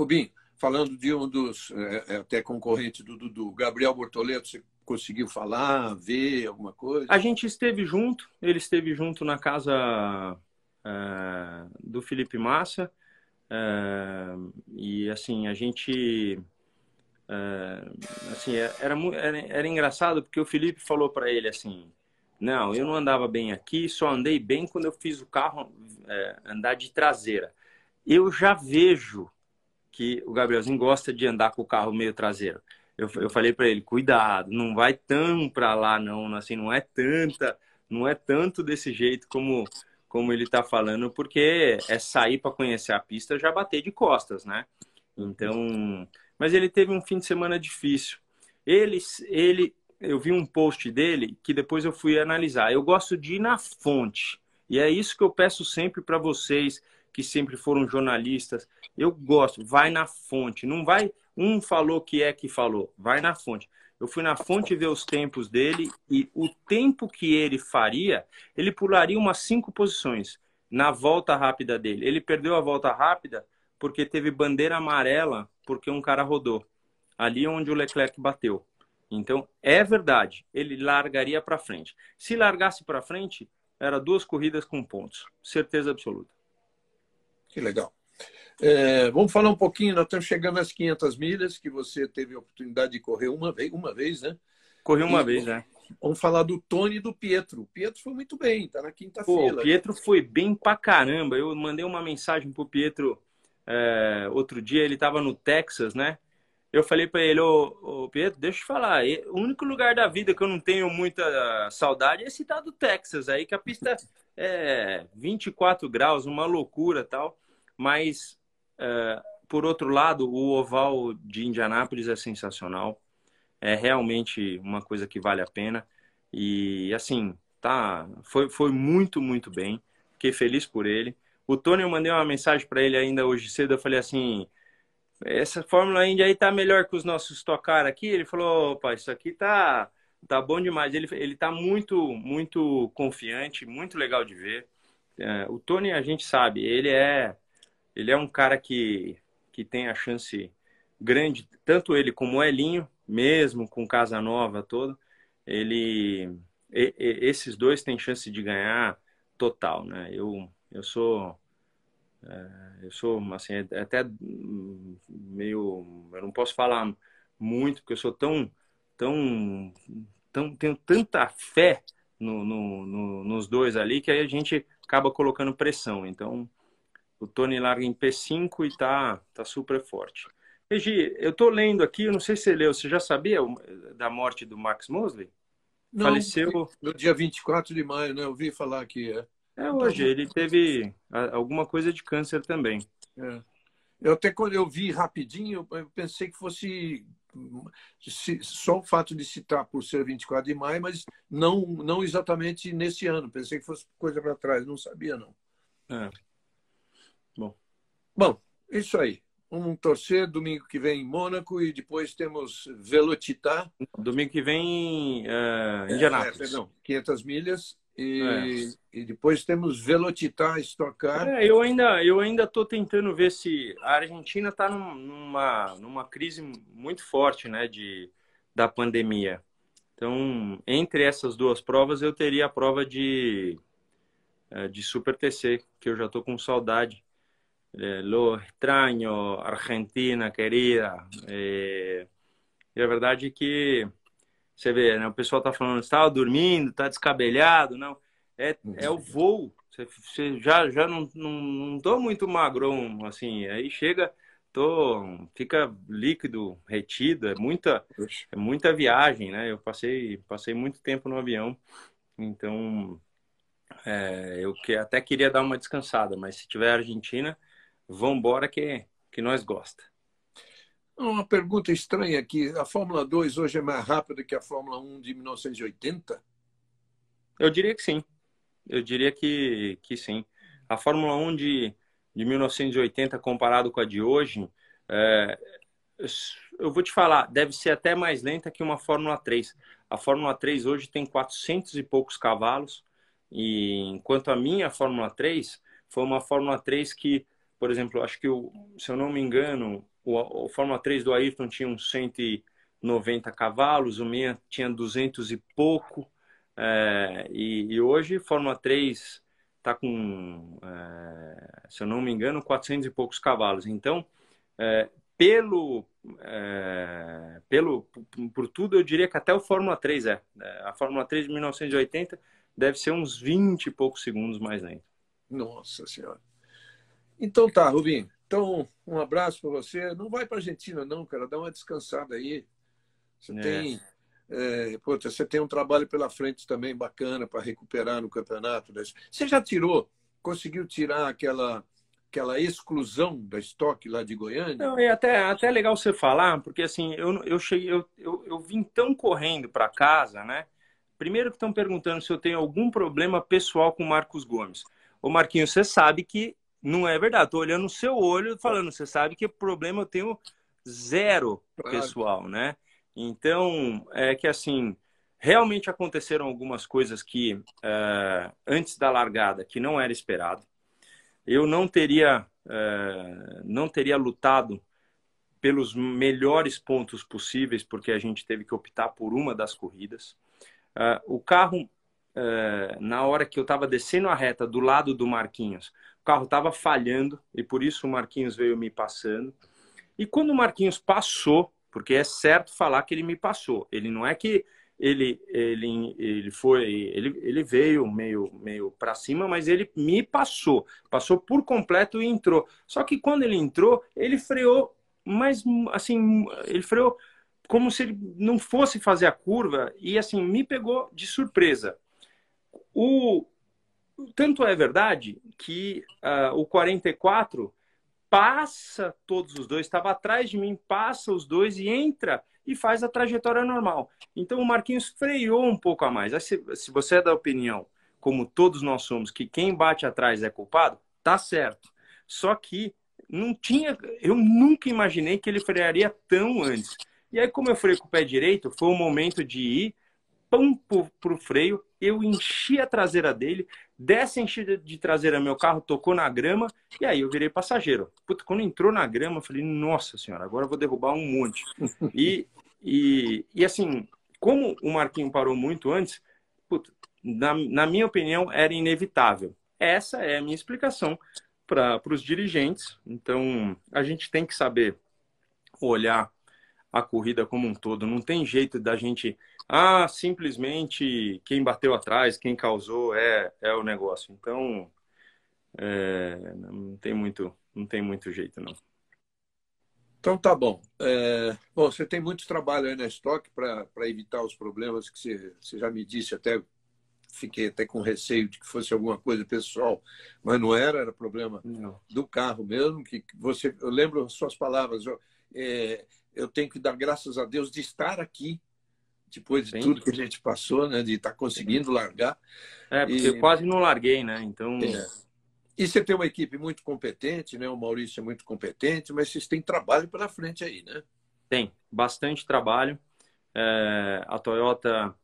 B: Rubim, falando de um dos é, é, até concorrentes do Dudu, Gabriel Bortoleto, você conseguiu falar, ver alguma coisa?
A: A gente esteve junto, ele esteve junto na casa é, do Felipe Massa. É, e assim, a gente. É, assim, é, era, era, era engraçado porque o Felipe falou para ele assim: Não, eu não andava bem aqui, só andei bem quando eu fiz o carro andar de traseira. Eu já vejo que o Gabrielzinho gosta de andar com o carro meio traseiro. Eu, eu falei para ele, cuidado, não vai tão para lá não, assim, não é tanta, não é tanto desse jeito como como ele está falando, porque é sair para conhecer a pista já bater de costas, né? Então, mas ele teve um fim de semana difícil. Ele, ele, eu vi um post dele que depois eu fui analisar. Eu gosto de ir na fonte. E é isso que eu peço sempre para vocês que sempre foram jornalistas. Eu gosto, vai na fonte, não vai Um falou que é que falou. Vai na fonte. Eu fui na fonte ver os tempos dele e o tempo que ele faria, ele pularia umas cinco posições na volta rápida dele. Ele perdeu a volta rápida porque teve bandeira amarela porque um cara rodou ali onde o Leclerc bateu. Então, é verdade, ele largaria para frente. Se largasse para frente, era duas corridas com pontos, certeza absoluta.
B: Que legal. É, vamos falar um pouquinho, nós estamos chegando às 500 milhas, que você teve a oportunidade de correr uma vez, uma vez né?
A: Corri uma e, vez, né?
B: Vamos falar do Tony e do Pietro. O Pietro foi muito bem, tá na quinta fila.
A: O Pietro foi bem pra caramba. Eu mandei uma mensagem pro Pietro é, outro dia, ele estava no Texas, né? Eu falei para ele, ô, ô, Pedro, deixa eu te falar, o único lugar da vida que eu não tenho muita saudade é esse tal do Texas aí, que a pista é 24 graus, uma loucura tal. Mas, é, por outro lado, o oval de Indianápolis é sensacional. É realmente uma coisa que vale a pena. E, assim, tá, foi, foi muito, muito bem. Fiquei feliz por ele. O Tony, eu mandei uma mensagem para ele ainda hoje cedo. Eu falei assim: essa Fórmula Indy aí tá melhor que os nossos tocar aqui. Ele falou: opa, isso aqui tá, tá bom demais. Ele, ele tá muito, muito confiante, muito legal de ver. É, o Tony, a gente sabe, ele é, ele é um cara que, que tem a chance grande, tanto ele como o Elinho, mesmo com Casa Nova todo, ele, e, e, esses dois têm chance de ganhar total, né? Eu, eu sou é, eu sou, assim, é, é até meio. Eu não posso falar muito, porque eu sou tão. tão, tão tenho tanta fé no, no, no, nos dois ali que aí a gente acaba colocando pressão. Então, o Tony larga em P5 e tá, tá super forte. Regi, eu tô lendo aqui, eu não sei se você leu, você já sabia da morte do Max Mosley?
B: Não, Faleceu no dia 24 de maio, né? Eu ouvi falar que é.
A: É hoje, ele teve alguma coisa de câncer também.
B: É. Eu até quando eu vi rapidinho, eu pensei que fosse só o fato de citar por ser 24 de maio, mas não, não exatamente nesse ano. Pensei que fosse coisa para trás, não sabia não.
A: É. Bom.
B: Bom, isso aí. Vamos torcer domingo que vem em Mônaco e depois temos Velocitar.
A: Domingo que vem uh, em Indianápolis. É, perdão,
B: 500 milhas e, é. e depois temos Velocitar, Stock Car.
A: É, eu ainda eu ainda estou tentando ver se a Argentina está numa numa crise muito forte, né, de da pandemia. Então, entre essas duas provas, eu teria a prova de é, de Super TC, que eu já estou com saudade. É, lo extraño, Argentina querida. É, e a verdade é que você vê, né? O pessoal tá falando, estava dormindo, tá descabelhado, não. É, é o voo. Você, você já, já não, não, não tô muito magrão, assim. Aí chega, tô, fica líquido, retido, é muita, é muita viagem, né? Eu passei, passei muito tempo no avião, então é, eu que, até queria dar uma descansada, mas se tiver Argentina, vambora que, que nós gosta.
B: Uma pergunta estranha aqui. A Fórmula 2 hoje é mais rápida que a Fórmula 1 de 1980?
A: Eu diria que sim. Eu diria que, que sim. A Fórmula 1 de, de 1980 comparado com a de hoje, é, eu vou te falar, deve ser até mais lenta que uma Fórmula 3. A Fórmula 3 hoje tem 400 e poucos cavalos, e enquanto a minha Fórmula 3 foi uma Fórmula 3 que, por exemplo, acho que, eu, se eu não me engano, o, o Fórmula 3 do Ayrton tinha uns 190 cavalos, o minha tinha 200 e pouco. É, e, e, hoje, Fórmula 3 está com, é, se eu não me engano, 400 e poucos cavalos. Então, é, pelo, é, pelo, por tudo, eu diria que até o Fórmula 3 é. é. A Fórmula 3 de 1980 deve ser uns 20 e poucos segundos mais lento.
B: Nossa Senhora. Então tá, Rubinho. Então, um abraço para você. Não vai para a Argentina, não, cara. Dá uma descansada aí. Você é. tem. É, você tem um trabalho pela frente também bacana para recuperar no campeonato. Você já tirou, conseguiu tirar aquela aquela exclusão da estoque lá de Goiânia?
A: Não, é até, até legal você falar, porque assim, eu, eu cheguei, eu, eu, eu vim tão correndo para casa, né? Primeiro que estão perguntando se eu tenho algum problema pessoal com o Marcos Gomes. Ô Marquinhos, você sabe que não é verdade. Estou olhando no seu olho falando, você sabe que problema eu tenho zero claro. pessoal, né? Então, é que assim, realmente aconteceram algumas coisas que, uh, antes da largada, que não era esperado. Eu não teria, uh, não teria lutado pelos melhores pontos possíveis, porque a gente teve que optar por uma das corridas. Uh, o carro, na hora que eu estava descendo a reta do lado do Marquinhos, o carro estava falhando e por isso o Marquinhos veio me passando. E quando o Marquinhos passou, porque é certo falar que ele me passou, ele não é que ele ele ele foi ele, ele veio meio meio para cima mas ele me passou passou por completo e entrou só que quando ele entrou ele freou mas assim ele freou como se ele não fosse fazer a curva e assim me pegou de surpresa o tanto é verdade que uh, o 44 passa todos os dois, estava atrás de mim, passa os dois e entra e faz a trajetória normal. Então o Marquinhos freou um pouco a mais. Se, se você é da opinião, como todos nós somos, que quem bate atrás é culpado, tá certo. Só que não tinha, eu nunca imaginei que ele frearia tão antes. E aí, como eu freio com o pé direito, foi o momento de ir pão para o freio, eu enchi a traseira dele, dessa enchida de traseira meu carro tocou na grama e aí eu virei passageiro. Puta, quando entrou na grama, eu falei, nossa senhora, agora eu vou derrubar um monte. e, e, e assim, como o Marquinho parou muito antes, puta, na, na minha opinião, era inevitável. Essa é a minha explicação para os dirigentes. Então, a gente tem que saber olhar a corrida como um todo. Não tem jeito da gente ah, simplesmente quem bateu atrás, quem causou é, é o negócio. Então, é, não tem muito, não tem muito jeito não.
B: Então tá bom. É, bom, você tem muito trabalho aí na estoque para evitar os problemas que você, você já me disse até fiquei até com receio de que fosse alguma coisa pessoal, mas não era, era problema não. do carro mesmo. Que você, eu lembro suas palavras. Eu, é, eu tenho que dar graças a Deus de estar aqui depois de Sim. tudo que a gente passou, né? De estar tá conseguindo largar.
A: É, porque e... eu quase não larguei, né? Então. É.
B: E você tem uma equipe muito competente, né? O Maurício é muito competente, mas vocês têm trabalho pela frente aí, né?
A: Tem, bastante trabalho. É, a Toyota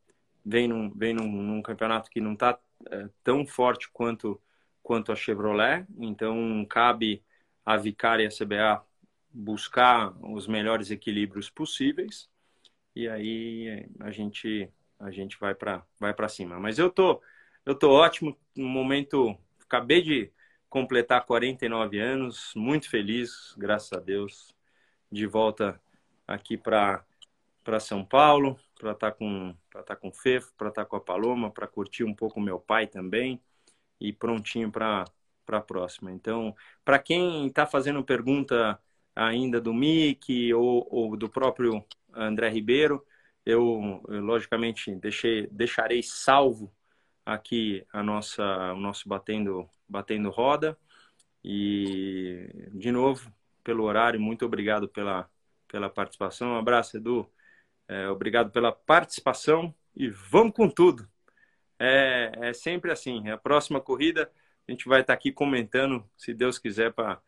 A: vem num, vem num, num campeonato que não está é, tão forte quanto, quanto a Chevrolet, então cabe a Vicari e a CBA buscar os melhores equilíbrios possíveis e aí a gente a gente vai para vai para cima. Mas eu tô eu tô ótimo no momento, acabei de completar 49 anos, muito feliz, graças a Deus, de volta aqui para para São Paulo, para estar tá com para estar tá com o Fefo, para estar tá com a Paloma, para curtir um pouco meu pai também e prontinho para para a próxima. Então, para quem está fazendo pergunta ainda do Mickey ou, ou do próprio André Ribeiro. Eu, logicamente, deixei, deixarei salvo aqui a nossa, o nosso batendo, batendo roda. E, de novo, pelo horário, muito obrigado pela, pela participação. Um abraço, Edu. É, obrigado pela participação e vamos com tudo. É, é sempre assim. A próxima corrida a gente vai estar aqui comentando, se Deus quiser, para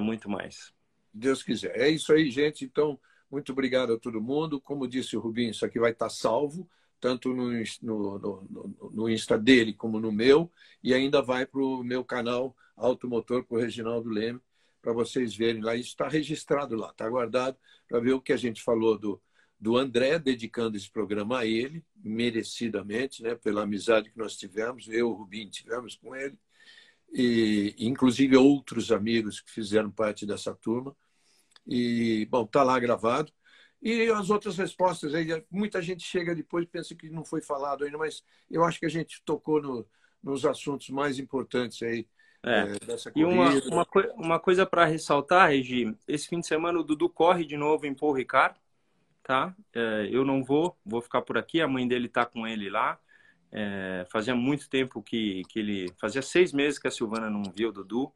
A: muito mais.
B: Deus quiser. É isso aí, gente. Então. Muito obrigado a todo mundo. Como disse o Rubinho, isso aqui vai estar salvo, tanto no, no, no, no Insta dele como no meu, e ainda vai para o meu canal Automotor com o Reginaldo Leme, para vocês verem lá. Isso está registrado lá, está guardado para ver o que a gente falou do, do André, dedicando esse programa a ele, merecidamente, né, pela amizade que nós tivemos, eu e o Rubinho tivemos com ele, e inclusive outros amigos que fizeram parte dessa turma. E, bom, está lá gravado. E as outras respostas aí, muita gente chega depois e pensa que não foi falado ainda, mas eu acho que a gente tocou no, nos assuntos mais importantes aí
A: é. É, dessa corrida. E uma, uma, uma coisa para ressaltar, Regi, esse fim de semana o Dudu corre de novo em Paul Ricard, tá? É, eu não vou, vou ficar por aqui, a mãe dele está com ele lá. É, fazia muito tempo que, que ele. Fazia seis meses que a Silvana não via o Dudu,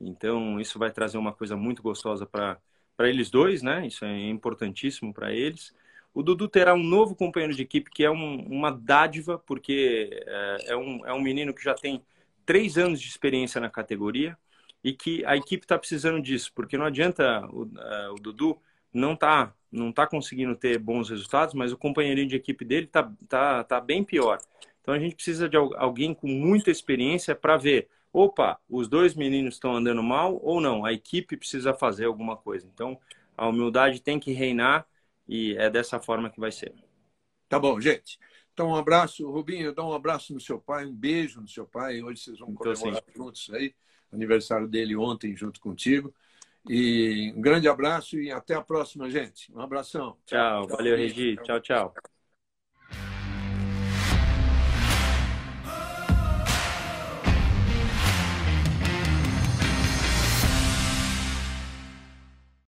A: então isso vai trazer uma coisa muito gostosa para para eles dois, né? Isso é importantíssimo para eles. O Dudu terá um novo companheiro de equipe que é um, uma dádiva, porque é, é, um, é um menino que já tem três anos de experiência na categoria e que a equipe está precisando disso, porque não adianta o, uh, o Dudu não está não tá conseguindo ter bons resultados, mas o companheirinho de equipe dele está tá, tá bem pior. Então a gente precisa de alguém com muita experiência para ver, opa, os dois meninos estão andando mal ou não, a equipe precisa fazer alguma coisa. Então a humildade tem que reinar e é dessa forma que vai ser.
B: Tá bom, gente. Então, um abraço, Rubinho, dá um abraço no seu pai, um beijo no seu pai. Hoje vocês vão então, comemorar sim. juntos aí. Aniversário dele ontem junto contigo. E um grande abraço e até a próxima, gente. Um abração.
A: Tchau, tchau valeu, Regi. Tchau, tchau.